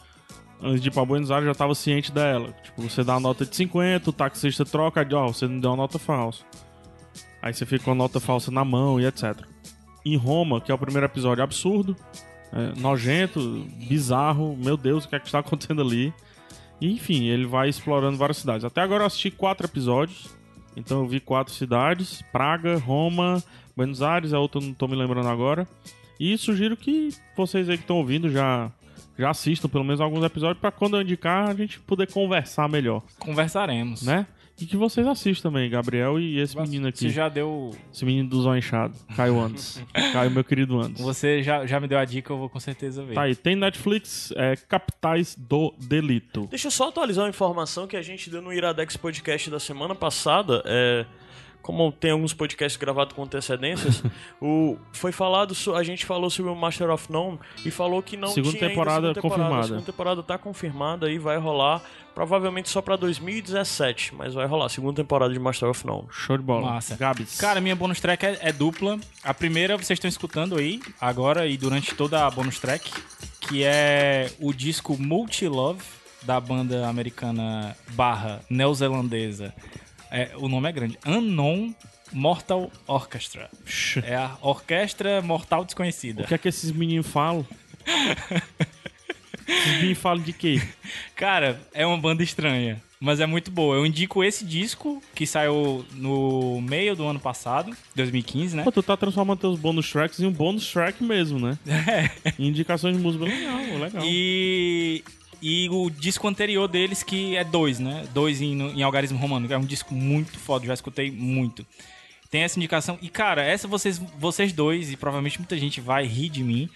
antes de ir pra Buenos Aires já estava ciente dela. Tipo, você dá a nota de 50, o taxista troca, aí, ó, você não deu a nota falsa. Aí você fica com a nota falsa na mão e etc. Em Roma, que é o primeiro episódio absurdo, é, nojento, bizarro, meu Deus, o que é que está acontecendo ali? E, enfim, ele vai explorando várias cidades. Até agora eu assisti quatro episódios, então eu vi quatro cidades: Praga, Roma, Buenos Aires, a outra eu não tô me lembrando agora. E sugiro que vocês aí que estão ouvindo já, já assistam pelo menos alguns episódios para quando eu indicar a gente poder conversar melhor, Conversaremos. né? E que vocês assistam também, Gabriel e esse menino aqui. Você já deu. Esse menino do zóio inchado, Caio Andes. Caio, meu querido Andes. Você já, já me deu a dica, eu vou com certeza ver. Tá aí, tem Netflix, é Capitais do Delito. Deixa eu só atualizar uma informação que a gente deu no Iradex Podcast da semana passada. É, como tem alguns podcasts gravados com antecedências, o, foi falado, a gente falou sobre o Master of None e falou que não Segunda tinha ainda temporada segunda temporada. confirmada. A segunda temporada tá confirmada e vai rolar, provavelmente só pra 2017, mas vai rolar. Segunda temporada de Master of None. Show de bola. Massa. Gabs. Cara, minha bonus track é, é dupla. A primeira vocês estão escutando aí, agora e durante toda a bonus track, que é o disco Multi Love, da banda americana barra neozelandesa. É, o nome é grande. Unknown Mortal Orchestra. É a Orquestra Mortal Desconhecida. o que é que esses meninos falam? esses meninos falam de quê? Cara, é uma banda estranha, mas é muito boa. Eu indico esse disco, que saiu no meio do ano passado, 2015, né? Pô, tu tá transformando teus bonus tracks em um bonus track mesmo, né? Em indicações de música. Legal, legal. E, e o disco anterior deles, que é dois, né? Dois em, em algarismo romano, que é um disco muito foda, já escutei muito. Tem essa indicação. E, cara, essa vocês, vocês dois, e provavelmente muita gente vai rir de mim,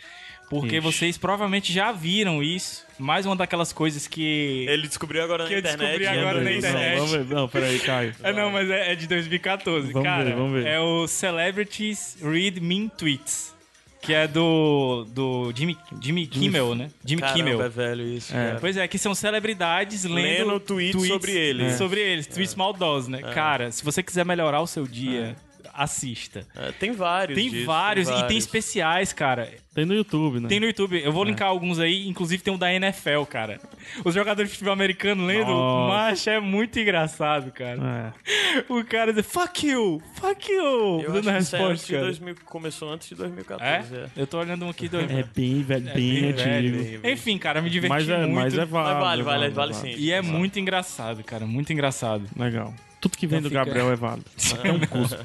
porque Ixi. vocês provavelmente já viram isso. Mais uma daquelas coisas que. Ele descobriu agora Que na eu internet. descobri né? agora na Não, internet. Vamos ver. Não, peraí, Caio. É, não, mas é, é de 2014. Vamos cara, ver, vamos ver. é o Celebrities Read Mean Tweets. Que é do, do Jimmy, Jimmy Kimmel, né? Jimmy Caramba, Kimmel. é velho isso. É. Pois é, que são celebridades lendo, Lendo tweets sobre eles. Sobre eles, tweets maldosos, né? Cara, se você quiser melhorar o seu dia, assista. É, tem vários. Tem disso, vários, e tem vários. especiais, cara. Tem no YouTube, né? Tem no YouTube. Eu vou linkar alguns aí, inclusive tem um da NFL, cara. Os jogadores de futebol americano lendo, macho, é muito engraçado, cara. É. O cara diz, fuck you, fuck you, Eu dando a acho que isso é antes resposta, de cara. 2000, começou antes de 2014. É? é. Eu tô olhando um aqui do... É bem, velho, bem, bem antigo. velho. Enfim, cara, me diverti Mas é, muito. mas é Mas válido. vale, é vale, válido, vale é sim. E é muito engraçado, cara, muito engraçado. Legal. Tudo que vem Então do fica- Gabriel é válido. Até um cuspe.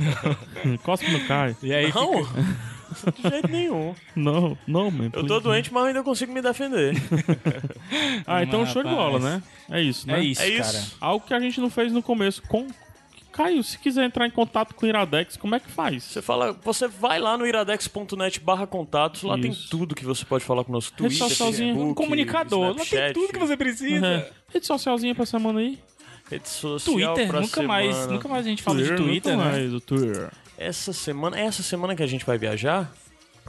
Cospe no Caio. E aí Não, fica- de jeito nenhum. Não, não, man. Eu tô doente, mas ainda consigo me defender. Ah, então Mas, show de bola, né? É isso, né? É isso, É cara. isso. Algo que a gente não fez no começo. Com... Caio, se quiser entrar em contato com o Iradex, como é que faz? Você fala, você vai lá no iradex.net barra contatos, lá tem Isso. tudo que você pode falar com o nosso Rede Twitter, socialzinha, Facebook, Um comunicador, lá tem Snapchat. tudo que você precisa. É. Rede socialzinha pra semana aí. Rede social Twitter, pra nunca mais, semana. nunca mais a gente fala de nunca Twitter, né? mais, o Twitter. Essa semana, é essa semana que a gente vai viajar?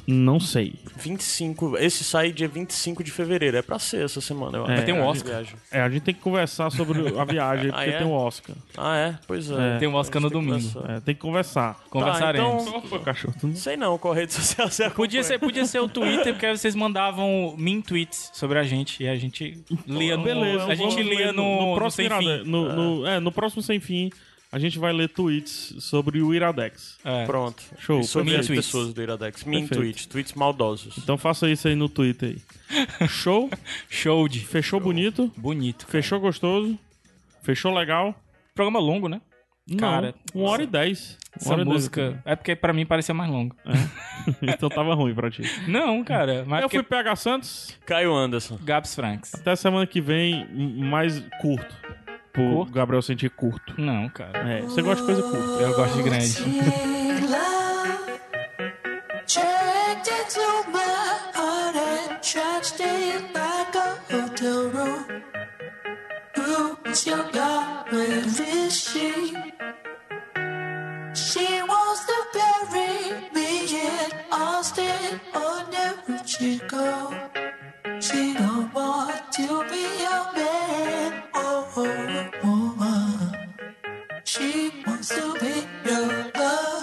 Não sei. 25, esse sai dia 25 de fevereiro, é pra ser essa semana, eu acho. Vai ter um a Oscar. É, a gente tem que conversar sobre a viagem, porque Ah, é? tem o Oscar. Ah, é? Pois é. Tem um Oscar no tem que domingo. conversar. É, tem que conversar. Conversaremos. Tá, então- Qual foi o cachorro? Não- Sei não, qual rede social você Podia ser, podia ser o Twitter, porque aí vocês mandavam min tweets sobre a gente e a gente lia no, Beleza, a gente lia ler no, no próximo sem Irade- fim. No, no- é, no próximo Sem Fim, a gente vai ler tweets sobre o Iradex. É. Pronto. Show, E sobre as pessoas do Iradex. Min tweets, tweets maldosos. Então faça isso aí no Twitter aí. Show? Show de Fechou bonito? bonito. cara. Fechou gostoso? Fechou legal? Programa longo, né? Não, Cara, uma hora e dez. Uma Essa hora e dez. música. É porque pra mim parecia mais longo. então tava ruim pra ti. Não, cara. Mas Eu porque fui PH Santos. Caio Anderson. Gabs Franks. Até semana que vem, mais curto. Pro Curto? Gabriel sentir curto. Não, cara. É, você gosta de coisa curta. Eu gosto de grande. She? She She don't want to be a man or a woman. She wants to be your love.